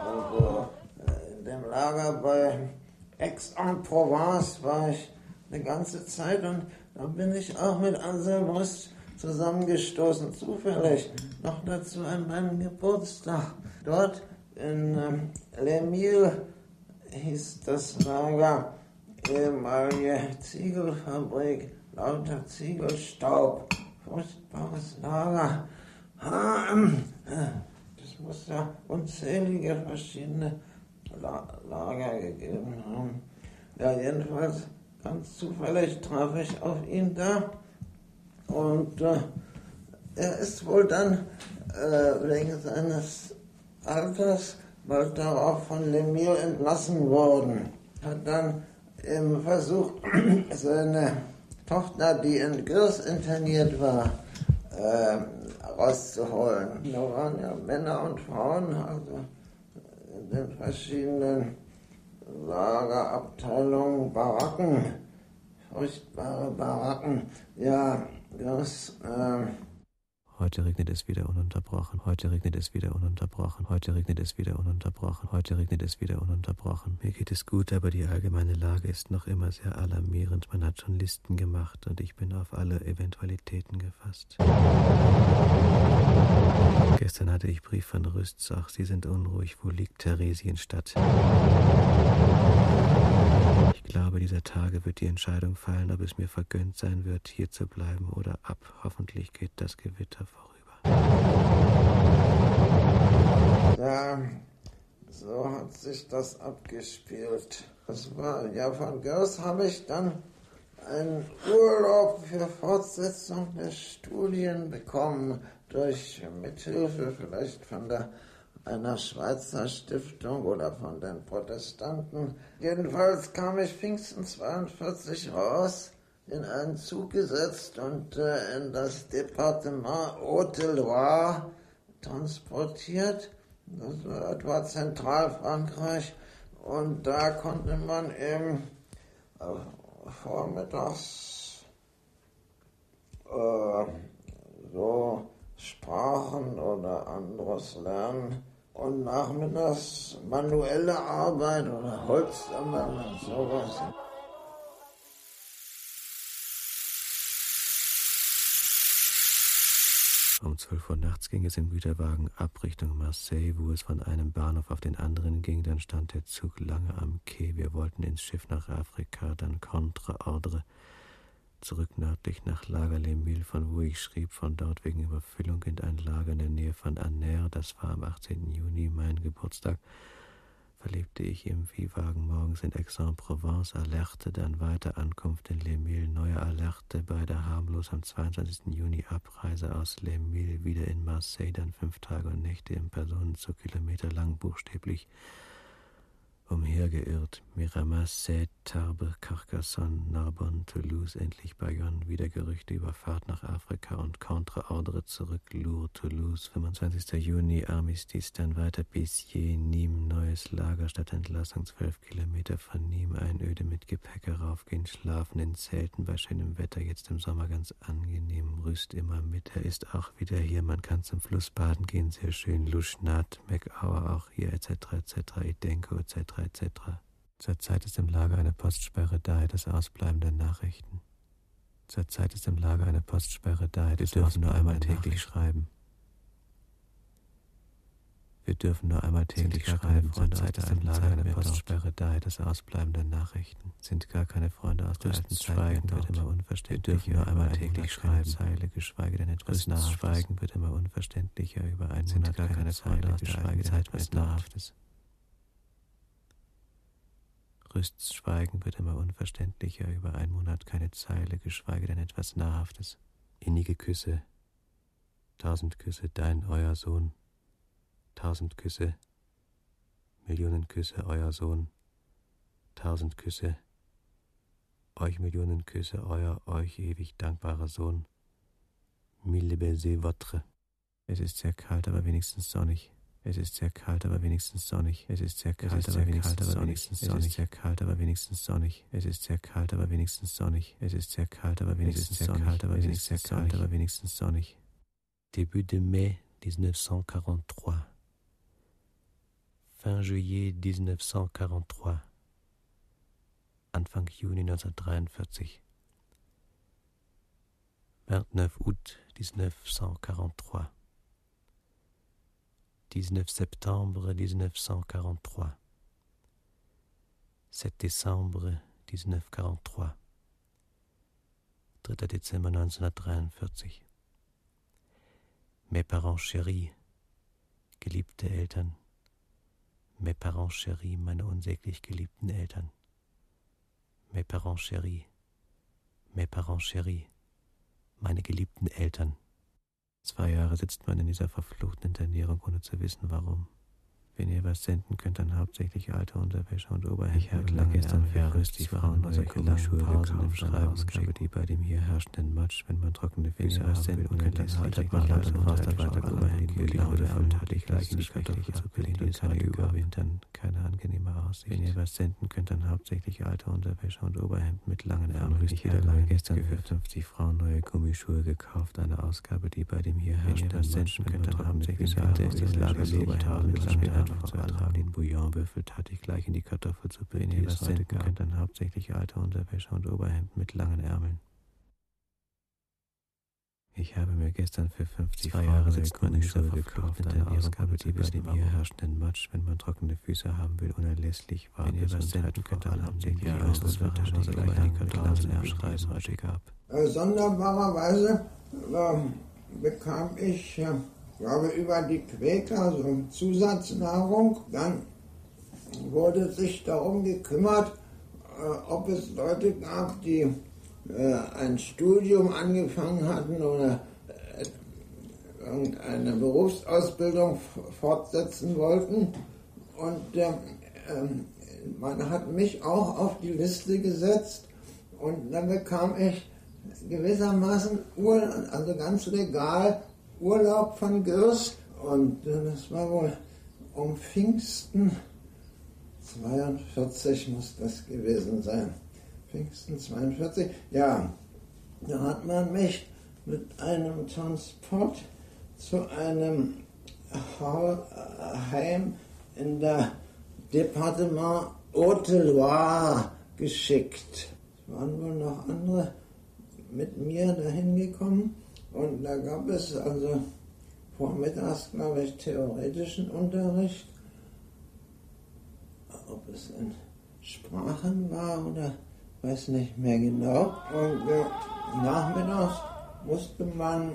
Also, äh, in dem Lager bei Aix-en-Provence war ich eine ganze Zeit und da bin ich auch mit Anselm Rust zusammengestoßen, zufällig, noch dazu an meinem Geburtstag. Dort in ähm, Lemille hieß das Lager, ehemalige Ziegelfabrik, lauter Ziegelstaub, furchtbares Lager. Das muss ja unzählige verschiedene La Lager gegeben haben. Ja, jedenfalls ganz zufällig traf ich auf ihn da und äh, er ist wohl dann äh, wegen seines Alters bald darauf von Lemire entlassen worden. Hat dann im Versuch, seine Tochter, die in Gürs interniert war, äh, rauszuholen. Da waren ja Männer und Frauen, also in den verschiedenen Lagerabteilungen, Baracken, furchtbare Baracken. Ja, das, äh Heute regnet es wieder ununterbrochen. Heute regnet es wieder ununterbrochen. Heute regnet es wieder ununterbrochen. Heute regnet es wieder ununterbrochen. Mir geht es gut, aber die allgemeine Lage ist noch immer sehr alarmierend. Man hat schon Listen gemacht und ich bin auf alle Eventualitäten gefasst. Gestern hatte ich Brief von Rüstzach. Sie sind unruhig. Wo liegt Theresienstadt? Ich glaube, dieser Tage wird die Entscheidung fallen, ob es mir vergönnt sein wird, hier zu bleiben oder ab. Hoffentlich geht das Gewitter vorüber. Ja, so hat sich das abgespielt. Das war ja von Görs habe ich dann einen Urlaub für Fortsetzung der Studien bekommen, durch Mithilfe vielleicht von der einer Schweizer Stiftung oder von den Protestanten. Jedenfalls kam ich Pfingsten 42 raus, in einen Zug gesetzt und äh, in das Departement Haute-Loire transportiert. Das war etwa Zentralfrankreich. Und da konnte man eben äh, vormittags äh, so Sprachen oder anderes lernen und nachmittags manuelle Arbeit oder Holzsammeln und sowas. Um 12 Uhr nachts ging es im Güterwagen ab Richtung Marseille, wo es von einem Bahnhof auf den anderen ging. Dann stand der Zug lange am Quai. Wir wollten ins Schiff nach Afrika, dann Contre Ordre zurück nördlich nach Lager Les Milles, von wo ich schrieb, von dort wegen Überfüllung in ein Lager in der Nähe von Aner, das war am 18. Juni, mein Geburtstag, verlebte ich im Viehwagen morgens in Aix-en-Provence, Alerte, dann weiter Ankunft in Les Milles, neue Alerte, beide harmlos am 22. Juni Abreise aus Les Milles, wieder in Marseille, dann fünf Tage und Nächte im Personenzug, kilometerlang buchstäblich umhergeirrt. Miramas, Sète, Tarbes, Carcassonne, Narbonne, Toulouse, endlich Bayonne, wieder Gerüchte über Fahrt nach Afrika und Contre-Ordre zurück, Lourdes, Toulouse, 25. Juni, Armistice, dann weiter Bissier, Nîmes, neues Lager, statt Entlassung, zwölf Kilometer von Nîmes, Einöde mit Gepäck heraufgehen, schlafen in Zelten bei schönem Wetter, jetzt im Sommer ganz angenehm, Rüst immer mit, er ist auch wieder hier, man kann zum Fluss baden gehen, sehr schön, Luschnat, McAuer auch hier, etc., etc., Idenko, etc., etc. Zurzeit ist im Lager eine Postsperre daher das Ausbleiben der Nachrichten. Zurzeit ist im Lager eine Postsperre daher Wir dürfen nur einmal täglich schreiben. Wir dürfen nur einmal täglich schreiben. Zurzeit ist im Lager eine Postsperre daher das Ausbleiben der Nachrichten. Sind gar keine Freunde aus der alten Schweigen wird immer unverständlicher. Wir dürfen nur einmal täglich schreiben. Zeile, geschweige denn etwas Nahrhaftes. Schweigen wird immer unverständlicher über einen Sind gar keine Freunde aus der alten Zeit etwas Nahrhaftes. Rüsts Schweigen wird immer unverständlicher, über einen Monat keine Zeile, geschweige denn etwas Nahrhaftes. Innige Küsse, tausend Küsse, dein, euer Sohn, tausend Küsse, Millionen Küsse, euer Sohn, tausend Küsse, euch Millionen Küsse, euer, euch ewig dankbarer Sohn. Mille baisers votre. Es ist sehr kalt, aber wenigstens sonnig. Es ist sehr kalt, aber wenigstens sonnig. Es ist sehr kalt, aber wenigstens sonnig. Es ist sehr kalt, aber wenigstens sonnig. Es ist sehr kalt, aber wenigstens sonnig. Es ist sehr kalt, aber wenigstens sonnig. aber wenigstens kalt, aber wenigstens sonnig. Début de mai 1943. Fin juillet 1943. Anfang Juni 1943. 29 août 1943. 19 septembre 1943. 7 décembre 1943. 3. Dezember 1943. Mes parents chéris, geliebte Eltern. Mes parents chéris, meine unsäglich geliebten Eltern. Mes parents chéris, mes parents chéris, meine geliebten Eltern. Zwei Jahre sitzt man in dieser verfluchten Internierung, ohne zu wissen, warum. Wenn ihr was senden könnt, dann hauptsächlich alte Unterwäsche und Oberhemden. Ich habe lange gestern für Rösti Frauen neue Gummischuhe gekauft, schreiben Ausgabe, die bei dem hier herrschenden Matsch, wenn man trockene Füße was senden könnt, dann haltet man laut und Oberhemden mit Laune erfüllt, hatte ich gleich in die Kartoffel zu bilden, die keine überwintern, keine angenehme Aussicht. Wenn ihr was senden könnt, dann hauptsächlich alte Unterwäsche und Oberhemden mit langen Ärmeln. Ich habe lange gestern für 50 Frauen neue Gummischuhe gekauft, eine Ausgabe, die bei dem hier herrschenden senden könnt, dann hauptsächlich alte das Lager lebt haben, das mir einfach zu ertragen. Den Bouillonwürfel tat ich gleich in die Kartoffel zu bilden, die es heute gab. dann hauptsächlich alte Unterwäsche und Oberhemden mit langen Ärmeln. Ich habe mir gestern für 50 Zwei Jahre sitzt man in Schuhe gekauft, eine Ausgabe, die bei dem hier herrschenden Matsch, wenn man trockene Füße haben will, unerlässlich war. Wenn ihr was senden könnt, dann haben den Jahr aus das wird schon so gleich die Kartoffeln erschreien heute gab. Sonderbarerweise ähm, bekam ich glaube über die Quäker, so Zusatznahrung. Dann wurde sich darum gekümmert, äh, ob es Leute gab, die äh, ein Studium angefangen hatten oder äh, irgendeine Berufsausbildung fortsetzen wollten. Und äh, man hat mich auch auf die Liste gesetzt und dann bekam ich gewissermaßen, also ganz legal, Urlaub von Gürs und äh, das war wohl um Pfingsten 42 muss das gewesen sein. Pfingsten 42, ja, da hat man mich mit einem Transport zu einem Heim in der Departement Haute-Loire geschickt. Es waren wohl noch andere mit mir dahin gekommen und da gab es also vormittags, glaube ich, theoretischen Unterricht. Ob es in Sprachen war oder weiß nicht mehr genau. Und äh, nachmittags musste man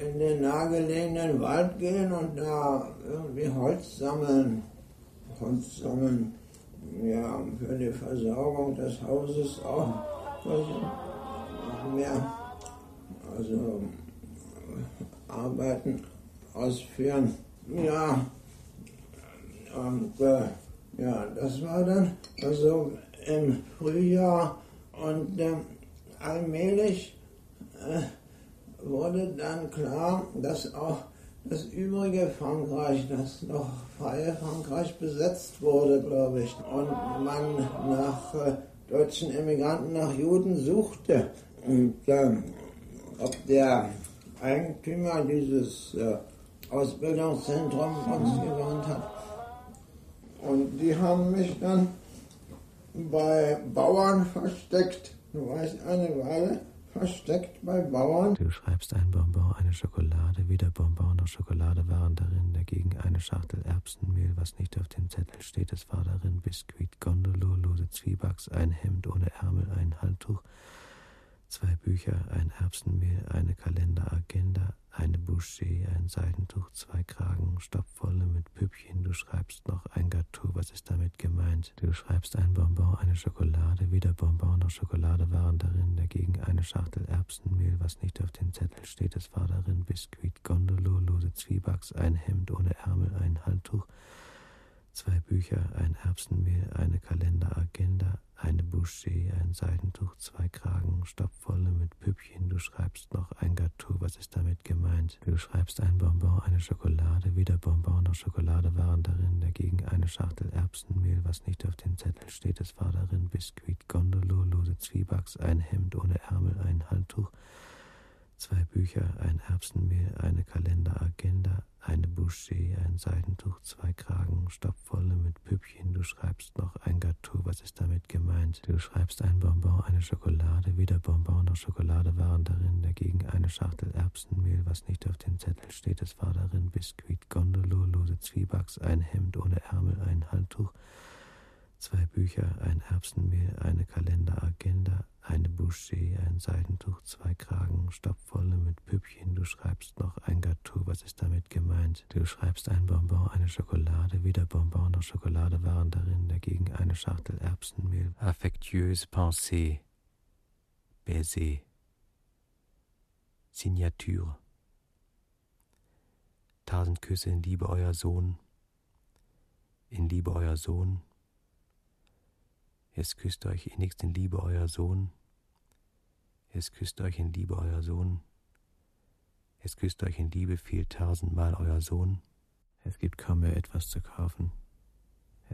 in den nahegelegenen Wald gehen und da irgendwie Holz sammeln. Holz sammeln, ja, für die Versorgung des Hauses auch. Also mehr also Arbeiten ausführen. Ja, und äh, ja, das war dann also im Frühjahr und äh, allmählich äh, wurde dann klar, dass auch das übrige Frankreich, das noch freie Frankreich besetzt wurde, glaube ich, und man nach äh, deutschen Emigranten, nach Juden suchte. Und äh, ob der Eigentümer dieses äh, Ausbildungszentrum uns gewarnt hat. Und die haben mich dann bei Bauern versteckt. Du weißt, eine Weile versteckt bei Bauern. Du schreibst ein Bonbon, eine Schokolade, wieder Bonbon, noch Schokolade waren darin, dagegen eine Schachtel Erbsenmehl, was nicht auf dem Zettel steht, es war darin Biskuit, Gondolo, lose Zwiebacks, ein Hemd ohne Ärmel, ein Handtuch, zwei Bücher, ein Erbsenmehl, eine Kalenderagenda, eine Bouchée, ein Seidentuch, zwei Kragen, stopfvolle mit Püppchen. Du schreibst noch ein Gâteau, was ist damit gemeint? Du schreibst ein Bonbon, eine Schokolade, wieder Bonbon, noch Schokolade waren darin, dagegen eine Schachtel Erbsenmehl, was nicht auf dem Zettel steht, es war darin Biskuit, Gondolo, lose Zwiebacks, ein Hemd ohne Ärmel, ein Handtuch, zwei Bücher, ein Erbsenmehl, eine Kalenderagenda, eine Bouchée, ein Seidentuch, zwei Kragen, stopfvolle mit Püppchen. Du schreibst noch ein Gâteau, was ist damit gemeint? Du schreibst ein Bonbon, eine Schokolade, wieder Bonbon, noch Schokolade waren darin, dagegen eine Schachtel Erbsenmehl, was nicht auf dem Zettel steht, es war darin Biskuit, Gondolo, lose Zwiebacks, ein Hemd ohne Ärmel, ein Handtuch, zwei Bücher, ein Erbsenmehl, eine Kalenderagenda, eine Bouchée, ein Seidentuch, zwei Kragen, stopfvolle mit Püppchen. Du schreibst noch ein Gâteau, was ist damit gemeint? Du schreibst ein Bonbon, eine Schokolade, wieder Bonbon, noch Schokolade waren darin, dagegen eine Schachtel Erbsenmehl, was nicht auf dem Zettel steht, es war darin. Biskuit, Gondolo, lose Zwiebacks, ein Hemd ohne Ärmel, ein Handtuch, zwei Bücher, ein Erbsenmehl, eine Kalenderagenda, eine Bouchée, ein Seidentuch, zwei Kragen, stopfvolle mit Püppchen. Du schreibst noch ein Gâteau, was ist damit gemeint? Du schreibst ein Bonbon, eine Schokolade, wieder Bonbon, noch Schokolade waren darin, dagegen eine Schachtel Erbsenmehl. Affectueuse Pensée, Baiser, Signature. Tausend Küsse in Liebe, euer Sohn. Liebe euer Sohn. Es küsst euch innigst in Liebe euer Sohn. Es küsst euch in Liebe euer Sohn. Es küsst euch in Liebe viel tausendmal euer Sohn. Es gibt kaum mehr etwas zu kaufen.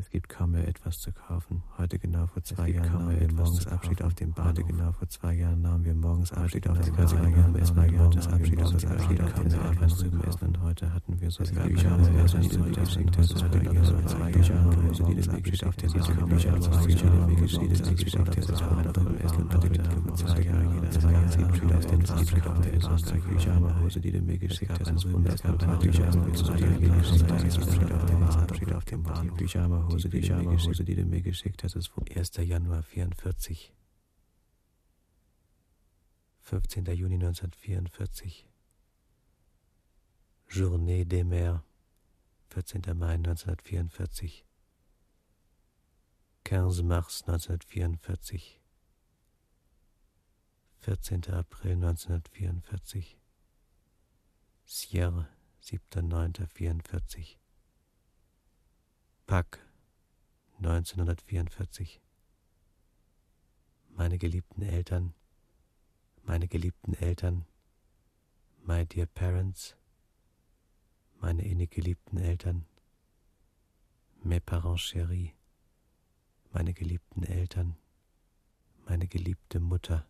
Es gibt kaum mehr etwas zu kaufen. Heute genau vor zwei Jahren nahmen wir morgens Abschied auf dem Bade. Genau vor zwei Jahren nahmen wir morgens Abschied auf dem Bade. Genau vor zwei Jahren morgens Abschied auf dem Abschied auf dem Abend zum Essen. Und heute hatten wir so viel Hose, die du mir geschickt hast. Es war genau vor zwei Hose, die du mir geschickt auf dem Bade. Pyjama Hose, die du mir geschickt auf dem Bade. Beim Essen. Und heute genau zwei Jahre jeder zwei Jahre Schüler auf den Abschied auf dem Bade. Pyjama Hose, die du mir geschickt hast. Es wunderbar. Pyjama Hose, die du mir geschickt hast. Abschied auf dem. Pyjama Hose, die mir geschickt, die du mir geschickt hast, ist vom 1. Januar 44. 15. Juni 1944. Journée des Mers. 14. Mai 1944. 15 März 1944. 14. April 1944. Sierre, 7.9.44. Pack, 1944. Meine geliebten Eltern, meine geliebten Eltern, my dear parents, meine innig geliebten Eltern, mes parents chéris, meine geliebten Eltern, meine geliebte Mutter.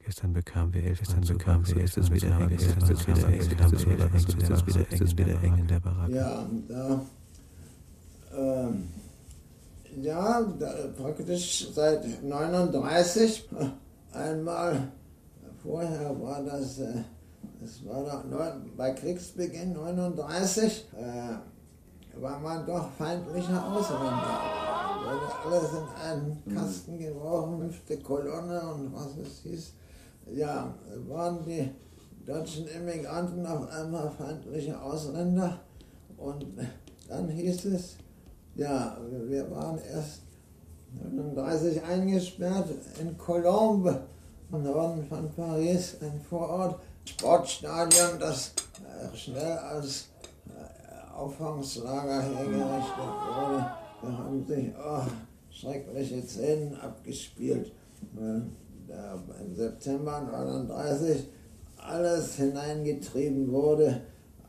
Gestern bekamen wir elf, gestern bekamen wir es ist wieder eng, es ist wieder eng, es ist wieder eng, es ist wieder eng, es ist wieder eng in der Baracke. Ja, da, ähm, ja, praktisch seit 39. Einmal vorher war das, äh, das war neun, bei Kriegsbeginn 39, äh, war man doch feindlicher Ausländer. Wurde alles in einen Kasten geworfen, fünfte Kolonne und was es hieß. Ja, waren die deutschen Immigranten auf einmal feindliche Ausländer und dann hieß es, ja, wir waren erst 39 eingesperrt in Colombes, im Norden von Paris, ein Vorort, Sportstadion, das äh, schnell als äh, Auffangslager hergerichtet wurde. Da haben sich oh, schreckliche Szenen abgespielt, weil da im September 39 alles hineingetrieben wurde,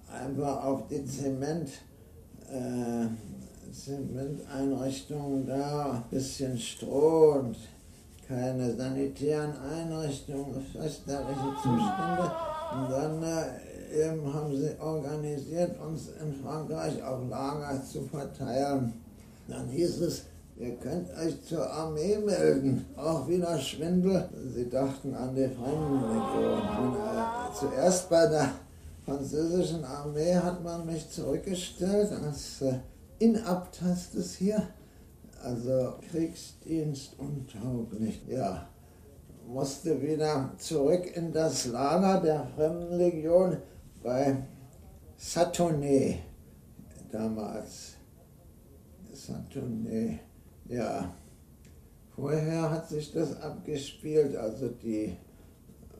einfach auf die Zement. Äh, Zementeinrichtungen da, bisschen Stroh und keine sanitären Einrichtungen, fürchterliche Zustände. Und dann äh, eben haben sie organisiert, uns in Frankreich auf Lager zu verteilen. Dann hieß es, ihr könnt euch zur Armee melden. Auch wieder Schwindel. Sie dachten an die Fremdenlegion. Äh, zuerst bei der französischen Armee hat man mich zurückgestellt als äh, inaptastes hier, also Kriegsdienst untauglich. Ja, musste wieder zurück in das Lager der Fremdenlegion bei Satonnet damals. Satonnet, ja. Vorher hat sich das abgespielt, also die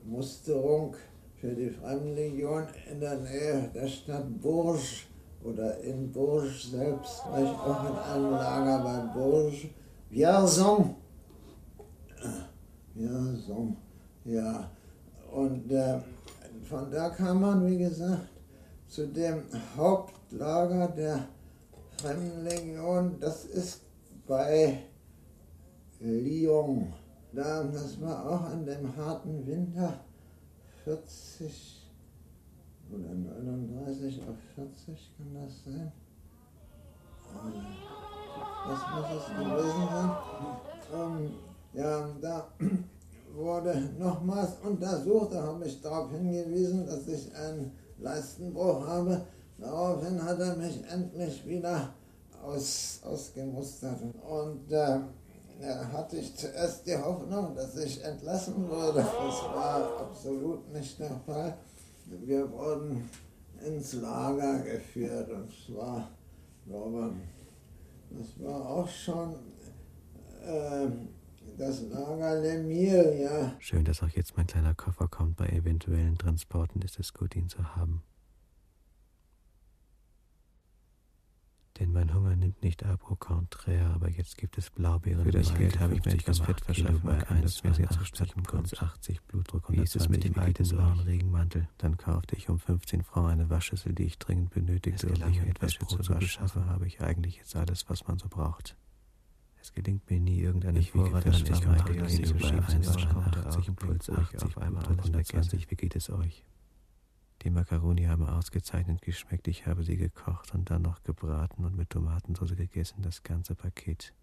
Musterung für die Fremdenlegion in der Nähe der Stadt Bourges oder in Bourges selbst, war ich auch in einem Lager bei Bourges. Vierzon. Vierzon, ja. Und äh, von da kam man, wie gesagt, zu dem Hauptlager der Fremdenlegion. Das ist bei Lyon. Da, das war auch an dem harten Winter 40 oder 39 auf 40 kann das sein? Was muss es gewesen sein? Ähm, ja, da wurde nochmals untersucht, da habe ich darauf hingewiesen, dass ich einen Leistenbruch habe. Daraufhin hat er mich endlich wieder aus, ausgemustert. Und äh, ja, hatte ich zuerst die Hoffnung, dass ich entlassen würde. Das war absolut nicht der Fall wir wurden ins Lager geführt und zwar, glaube das war auch schon äh, das Lager Lemire, ja. Schön, dass auch jetzt mein kleiner Koffer kommt. Bei eventuellen Transporten ist es gut, ihn zu haben. Denn mein Hunger nimmt nicht ab, au contraire, aber jetzt gibt es Blaubeeren. Für das Geld habe ich mir etwas Fett verschafft, bei 1, das mir zu statt kurz 80 Blutdruck und Wie ist es mit dem alten blauen Regenmantel? Dann kaufte ich um 15 Francs eine Waschschüssel, die ich dringend benötigte, um mir etwas Brot zu beschaffen, habe ich eigentlich jetzt alles, was man so braucht. Es gelingt mir nie, irgendeine Vorrat an Erfahrung zu schieben, 80 Puls, 80 auf einmal 120, wie geht es euch? Die Makaroni haben ausgezeichnet geschmeckt. Ich habe sie gekocht und dann noch gebraten und mit Tomatensauce gegessen, das ganze Paket.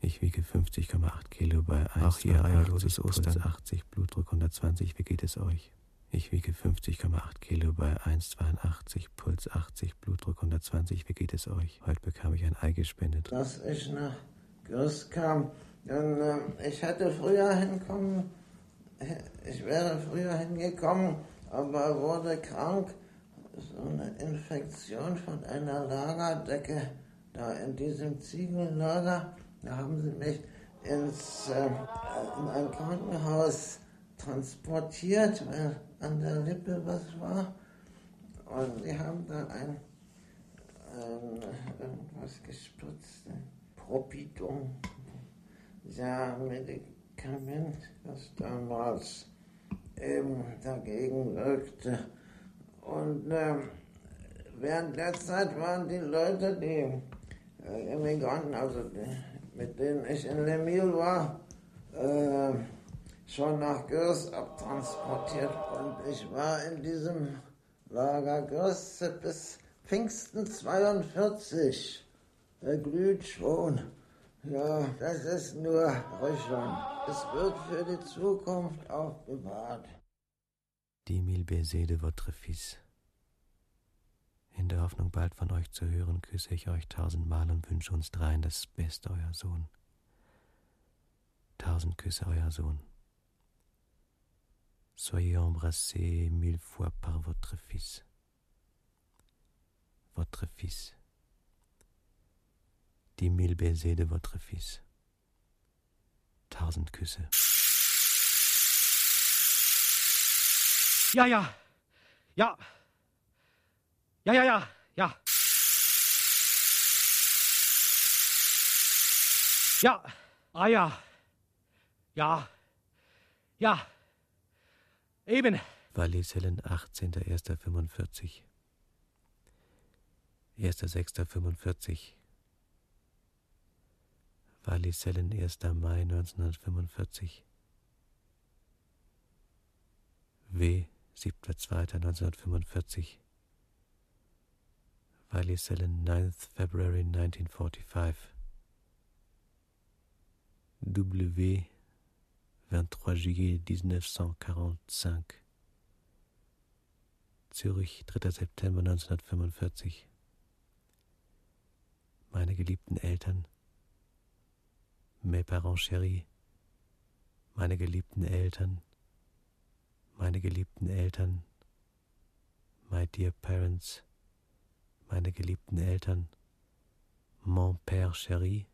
Ich wiege 50,8 Kilo bei 1, Auch hier eierloses Ostern, 80 Blutdruck 120. Wie geht es euch? Ich wiege 50,8 Kilo bei 1,82, Puls 80, Blutdruck 120. Wie geht es euch? Heute bekam ich ein Ei gespendet. Dass ich nach Gürst kam, dann, äh, ich hätte früher hinkommen, ich wäre früher hingekommen, aber wurde krank. So eine Infektion von einer Lagerdecke da in diesem Ziegellager. Da haben sie mich ins, äh, in ein Krankenhaus transportiert, weil an der Lippe was war. Und die haben da ein, ein irgendwas gespritzt, ein Propidum, ja, Medikament, das damals eben dagegen wirkte. Und äh, während der Zeit waren die Leute, die äh, Immigranten, also die, mit denen ich in Lemil war, äh, schon nach Gürs abtransportiert. Und ich war in diesem Lager Gürs bis Pfingsten 42. Er glüht schon. Ja, das ist nur Rüchern. Es wird für die Zukunft aufbewahrt. Die mille baisers de votre fils. In der Hoffnung, bald von euch zu hören, küsse ich euch tausendmal und wünsche uns dreien das Beste, euer Sohn. Tausend Küsse, euer Sohn. Soyez embrassés mille fois par votre fils. Votre fils. Die mille baisers de votre fils. Tausend Küsse. Ja, ja. Ja. Ja, ja, ja. Ja. Ja. Ah ja. Ja. Ja. Eben. Wallisellen, 18.01.45. 1.06.45. Wallisellen, 1. Mai 1945. W. 7.2.1945. Wallisellen, 9th February 1945. W. 23 juillet 1945. Zürich, 3. September 1945. Meine geliebten Eltern, mes parents chéris, meine geliebten Eltern, meine geliebten Eltern, my dear parents, meine geliebten Eltern, mon père chéri.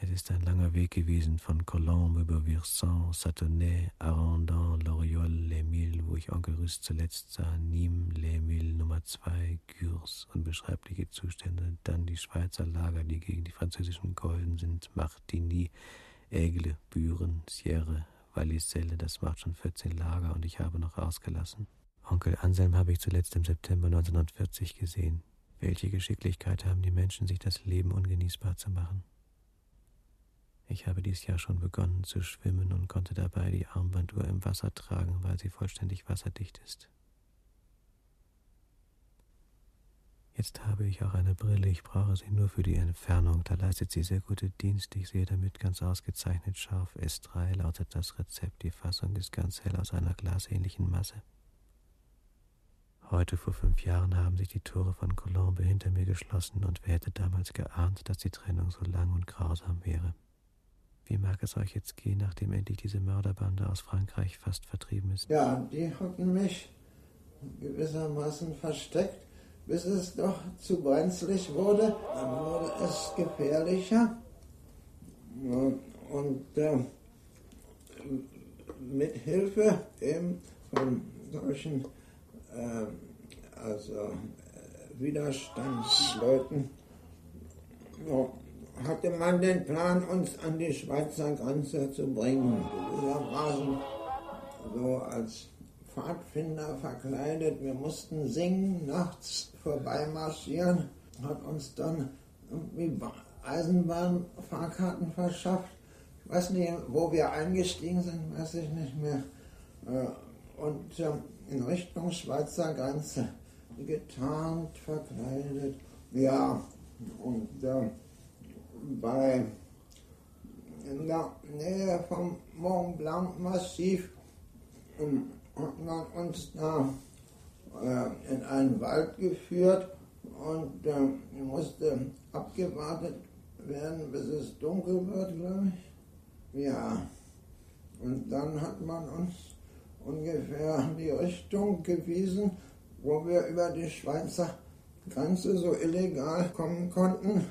Es ist ein langer Weg gewesen von Colombe über Virsant, Satonnet, Arandon, Loriol, Les Milles, wo ich Onkel Rüst zuletzt sah, Nîmes, Les Milles Nummer 2, Gürs, unbeschreibliche Zustände, dann die Schweizer Lager, die gegen die französischen Golden sind, Martigny, Aigle, Büren, Sierre, Walliselle, das macht schon 14 Lager und ich habe noch ausgelassen. Onkel Anselm habe ich zuletzt im September 1940 gesehen. Welche Geschicklichkeit haben die Menschen, sich das Leben ungenießbar zu machen? Ich habe dies Jahr schon begonnen zu schwimmen und konnte dabei die Armbanduhr im Wasser tragen, weil sie vollständig wasserdicht ist. Jetzt habe ich auch eine Brille, ich brauche sie nur für die Entfernung, da leistet sie sehr gute Dienst, ich sehe damit ganz ausgezeichnet scharf. S3 lautet das Rezept, die Fassung ist ganz hell aus einer glasähnlichen Masse. Heute vor fünf Jahren haben sich die Tore von Colombe hinter mir geschlossen, und wer hätte damals geahnt, dass die Trennung so lang und grausam wäre. Wie mag es euch jetzt gehen, nachdem endlich diese Mörderbande aus Frankreich fast vertrieben ist? Ja, die hatten mich gewissermaßen versteckt, bis es doch zu brenzlig wurde. Dann wurde es gefährlicher. Und äh, mit Hilfe eben von solchen äh, also, äh, Widerstandsleuten hatte man den Plan, uns an die Schweizer Grenze zu bringen. Wir waren so als Pfadfinder verkleidet. Wir mussten singen, nachts vorbeimarschieren, hat uns dann irgendwie Eisenbahnfahrkarten verschafft. Ich weiß nicht, wo wir eingestiegen sind, weiß ich nicht mehr. Äh, und ähm, in Richtung Schweizer Grenze getarnt, verkleidet. Ja, und äh, bei in der Nähe vom Mont Blanc Massiv hat man uns da äh, in einen Wald geführt und äh, musste abgewartet werden, bis es dunkel wird, glaube ich. Ja, und dann hat man uns ungefähr die Richtung gewiesen, wo wir über die Schweizer Grenze so illegal kommen konnten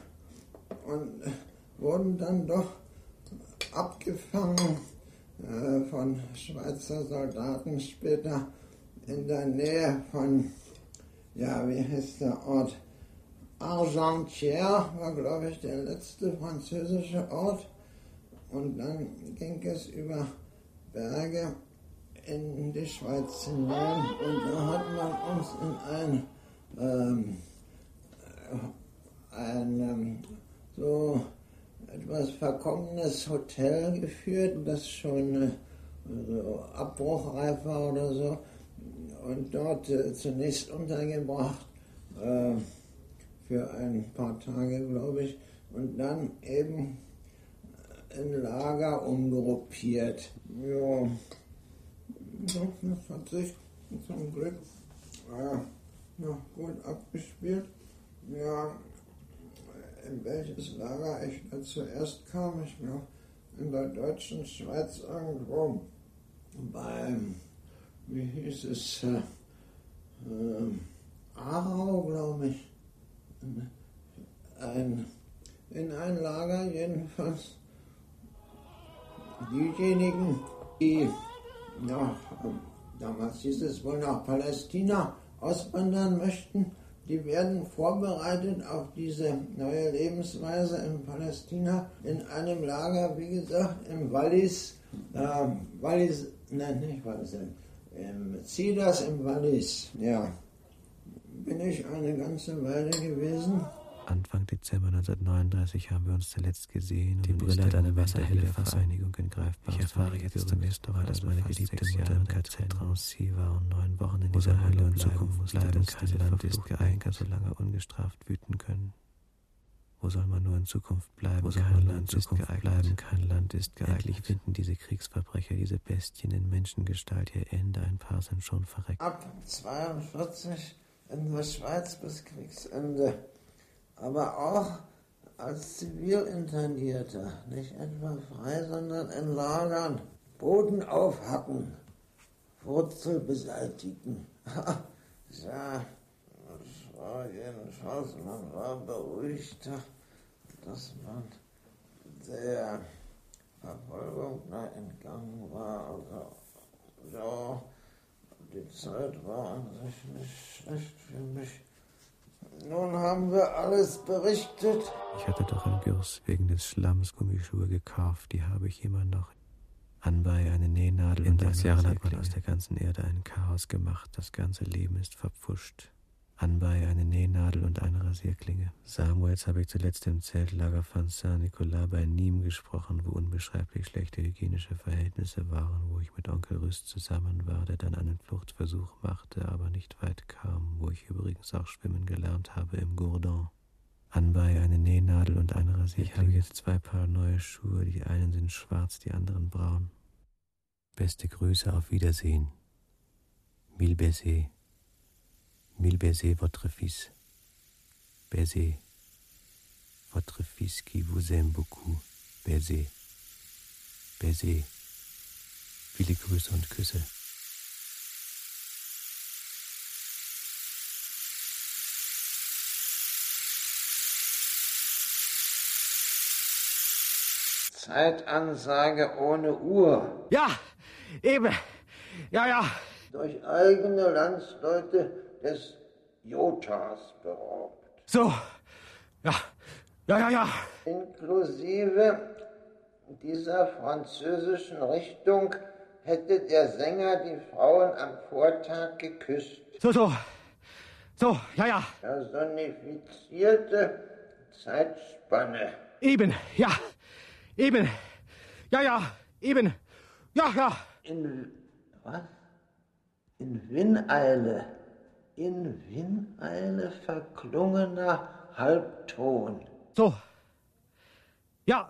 und wurden dann doch abgefangen äh, von Schweizer Soldaten später in der Nähe von, ja, wie heißt der Ort? Argentière war, glaube ich, der letzte französische Ort. Und dann ging es über Berge in die Schweiz hinein und da hat man uns in ein, ähm, ein ähm, so etwas verkommenes Hotel geführt, das schon äh, so abbruchreif war oder so und dort äh, zunächst untergebracht äh, für ein paar Tage, glaube ich, und dann eben in Lager umgruppiert. Ja, das hat sich zum Glück noch gut abgespielt. Ja, in welches Lager ich da zuerst kam, ich glaube in der deutschen Schweiz irgendwo beim, wie hieß es, äh, äh, Aarau, glaube ich, ein, in ein Lager jedenfalls. Diejenigen, die nach, damals hieß es wohl nach Palästina auswandern möchten, die werden vorbereitet auf diese neue Lebensweise in Palästina in einem Lager, wie gesagt, im Wallis, äh, Wallis, nein, nicht Wallis, im Zidas im Wallis, ja. Bin ich eine ganze Weile gewesen. Anfang Dezember 1939 haben wir uns zuletzt gesehen. Die Brille hat eine wasserhelle Vereinigung in greifbares Ich erfahre jetzt zum ersten Mal, dass meine geliebte Mutter im KZ Drancy war und neun Wochen in dieser Hölle und Zukunft bleiben. Kein Land ist geeignet, so lange ungestraft wüten können. Wo soll man nur in Zukunft bleiben? Wo soll kein man Land in Zukunft geeignet. bleiben? Kein Land ist geeignet. Endlich finden diese Kriegsverbrecher, diese Bestien in Menschengestalt ihr Ende. Ein paar sind schon verreckt. Ab 42 in der Schweiz bis Kriegsende aber auch als Zivilinternierter, nicht etwa frei, sondern in Lagern, Boden aufhacken, Wurzel beseitigen. ja, das war jedenfalls, man war beruhigter, dass man der Verfolgung da entgangen war. Also, ja, die Zeit war an sich nicht schlecht für mich. Nun haben wir alles berichtet. Ich hatte doch in Gürs wegen des Schlamms Gummischuhe gekauft. Die habe ich immer noch. Anbei eine Nähnadel. In sechs Jahren hat man aus der ganzen Erde ein Chaos gemacht. Das ganze Leben ist verpfuscht anbei eine Nähnadel und eine Rasierklinge. Samuels habe ich zuletzt im Zeltlager von Saint-Nicolas bei Nîmes gesprochen, wo unbeschreiblich schlechte hygienische Verhältnisse waren, wo ich mit Onkel Rüst zusammen war, der dann einen Fluchtversuch machte, aber nicht weit kam, wo ich übrigens auch schwimmen gelernt habe im Gourdon. Anbei eine Nähnadel und eine Rasierklinge. Ich habe jetzt zwei Paar neue Schuhe, die einen sind schwarz, die anderen braun. Beste Grüße, auf Wiedersehen. Mille baisers. Mille baisers, votre fils. Baisez. Votre fils qui vous aime beaucoup. Baisez. Baisez. Viele Grüße und Küsse. Zeitansage ohne Uhr. Ja, eben. Ja, ja. Durch eigene Landsleute des Jotas beraubt. So, ja, Ja, ja, ja. Inklusive dieser französischen Richtung hätte der Sänger die Frauen am Vortag geküsst. So, so. So, ja, ja. Personifizierte Zeitspanne. Eben, ja. Eben. Ja, ja. Eben. Ja, ja. In was? In Winneile. In Winneile verklungener Halbton. So. Ja.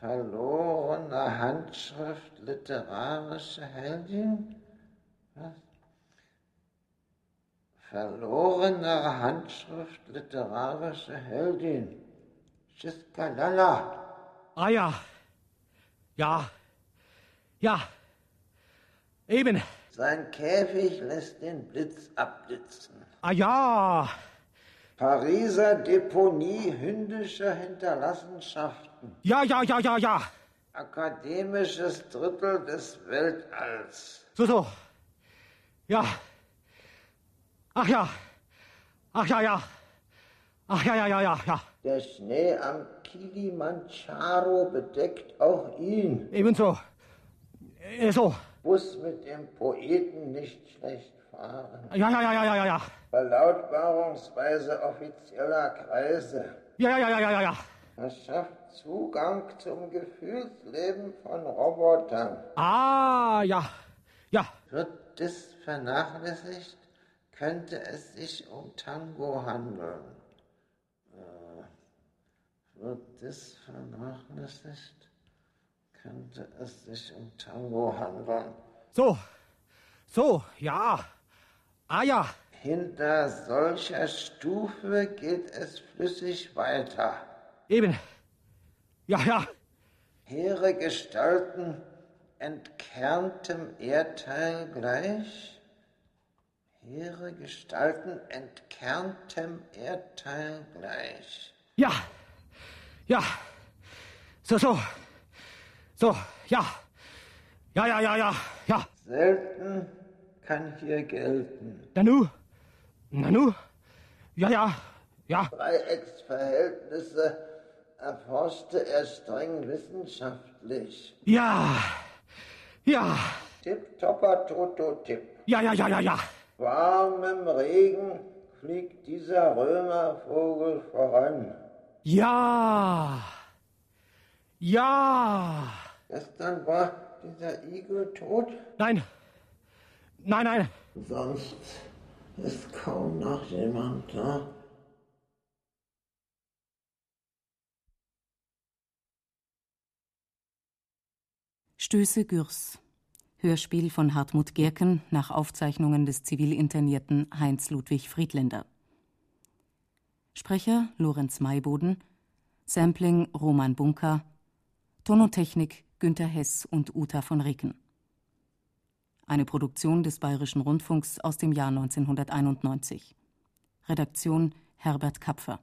Verlorene Handschrift literarische Heldin? Was? Verlorene Handschrift literarische Heldin. Shiskalala. Ah ja. Ja. Ja. Eben. Sein Käfig lässt den Blitz abblitzen. Ah ja. Pariser Deponie hündischer Hinterlassenschaften. Ja, ja, ja, ja, ja. Akademisches Drittel des Weltalls. So, so. Ja. Ach ja. Ach ja, ja. Ach ja, ja, ja, ja, ja. Der Schnee am Kilimanjaro bedeckt auch ihn. Ebenso. Äh, so. Bus mit dem Poeten nicht schlecht fahren. Ja, ja, ja, ja, ja, ja. Verlautbarungsweise offizieller Kreise. Ja, ja, ja, ja, ja, ja. Verschafft Zugang zum Gefühlsleben von Robotern. Ah, ja. Ja. Wird das vernachlässigt, könnte es sich um Tango handeln. Äh, wird das vernachlässigt, könnte es sich um Tango handeln. So. So, ja. Ah ja. Hinter solcher Stufe geht es flüssig weiter. Eben. Ja, ja. Hehre Gestalten entkerntem Erdteil gleich. Hehre Gestalten entkerntem Erdteil gleich. Ja. Ja. So, so. So, ja. Ja, ja, ja, ja, ja. Selten kann hier gelten. Nanu. Nanu. Ja, ja, ja. Dreiecksverhältnisse erforschte er streng wissenschaftlich. Ja. Ja. Tipp-topper Toto-Tipp. Ja, ja, ja, ja, ja. Warmem Regen fliegt dieser Römervogel voran. Ja. Ja. Gestern war dieser Igel tot? Nein. Nein, nein. Sonst ist kaum noch jemand da. Stöße Gürs. Hörspiel von Hartmut Gerken nach Aufzeichnungen des Zivilinternierten Heinz Ludwig Friedländer. Sprecher Lorenz Mayboden, Sampling Roman Bunker, Tonotechnik Günter Hess und Uta von Ricken. Eine Produktion des Bayerischen Rundfunks aus dem Jahr 1991. Redaktion Herbert Kapfer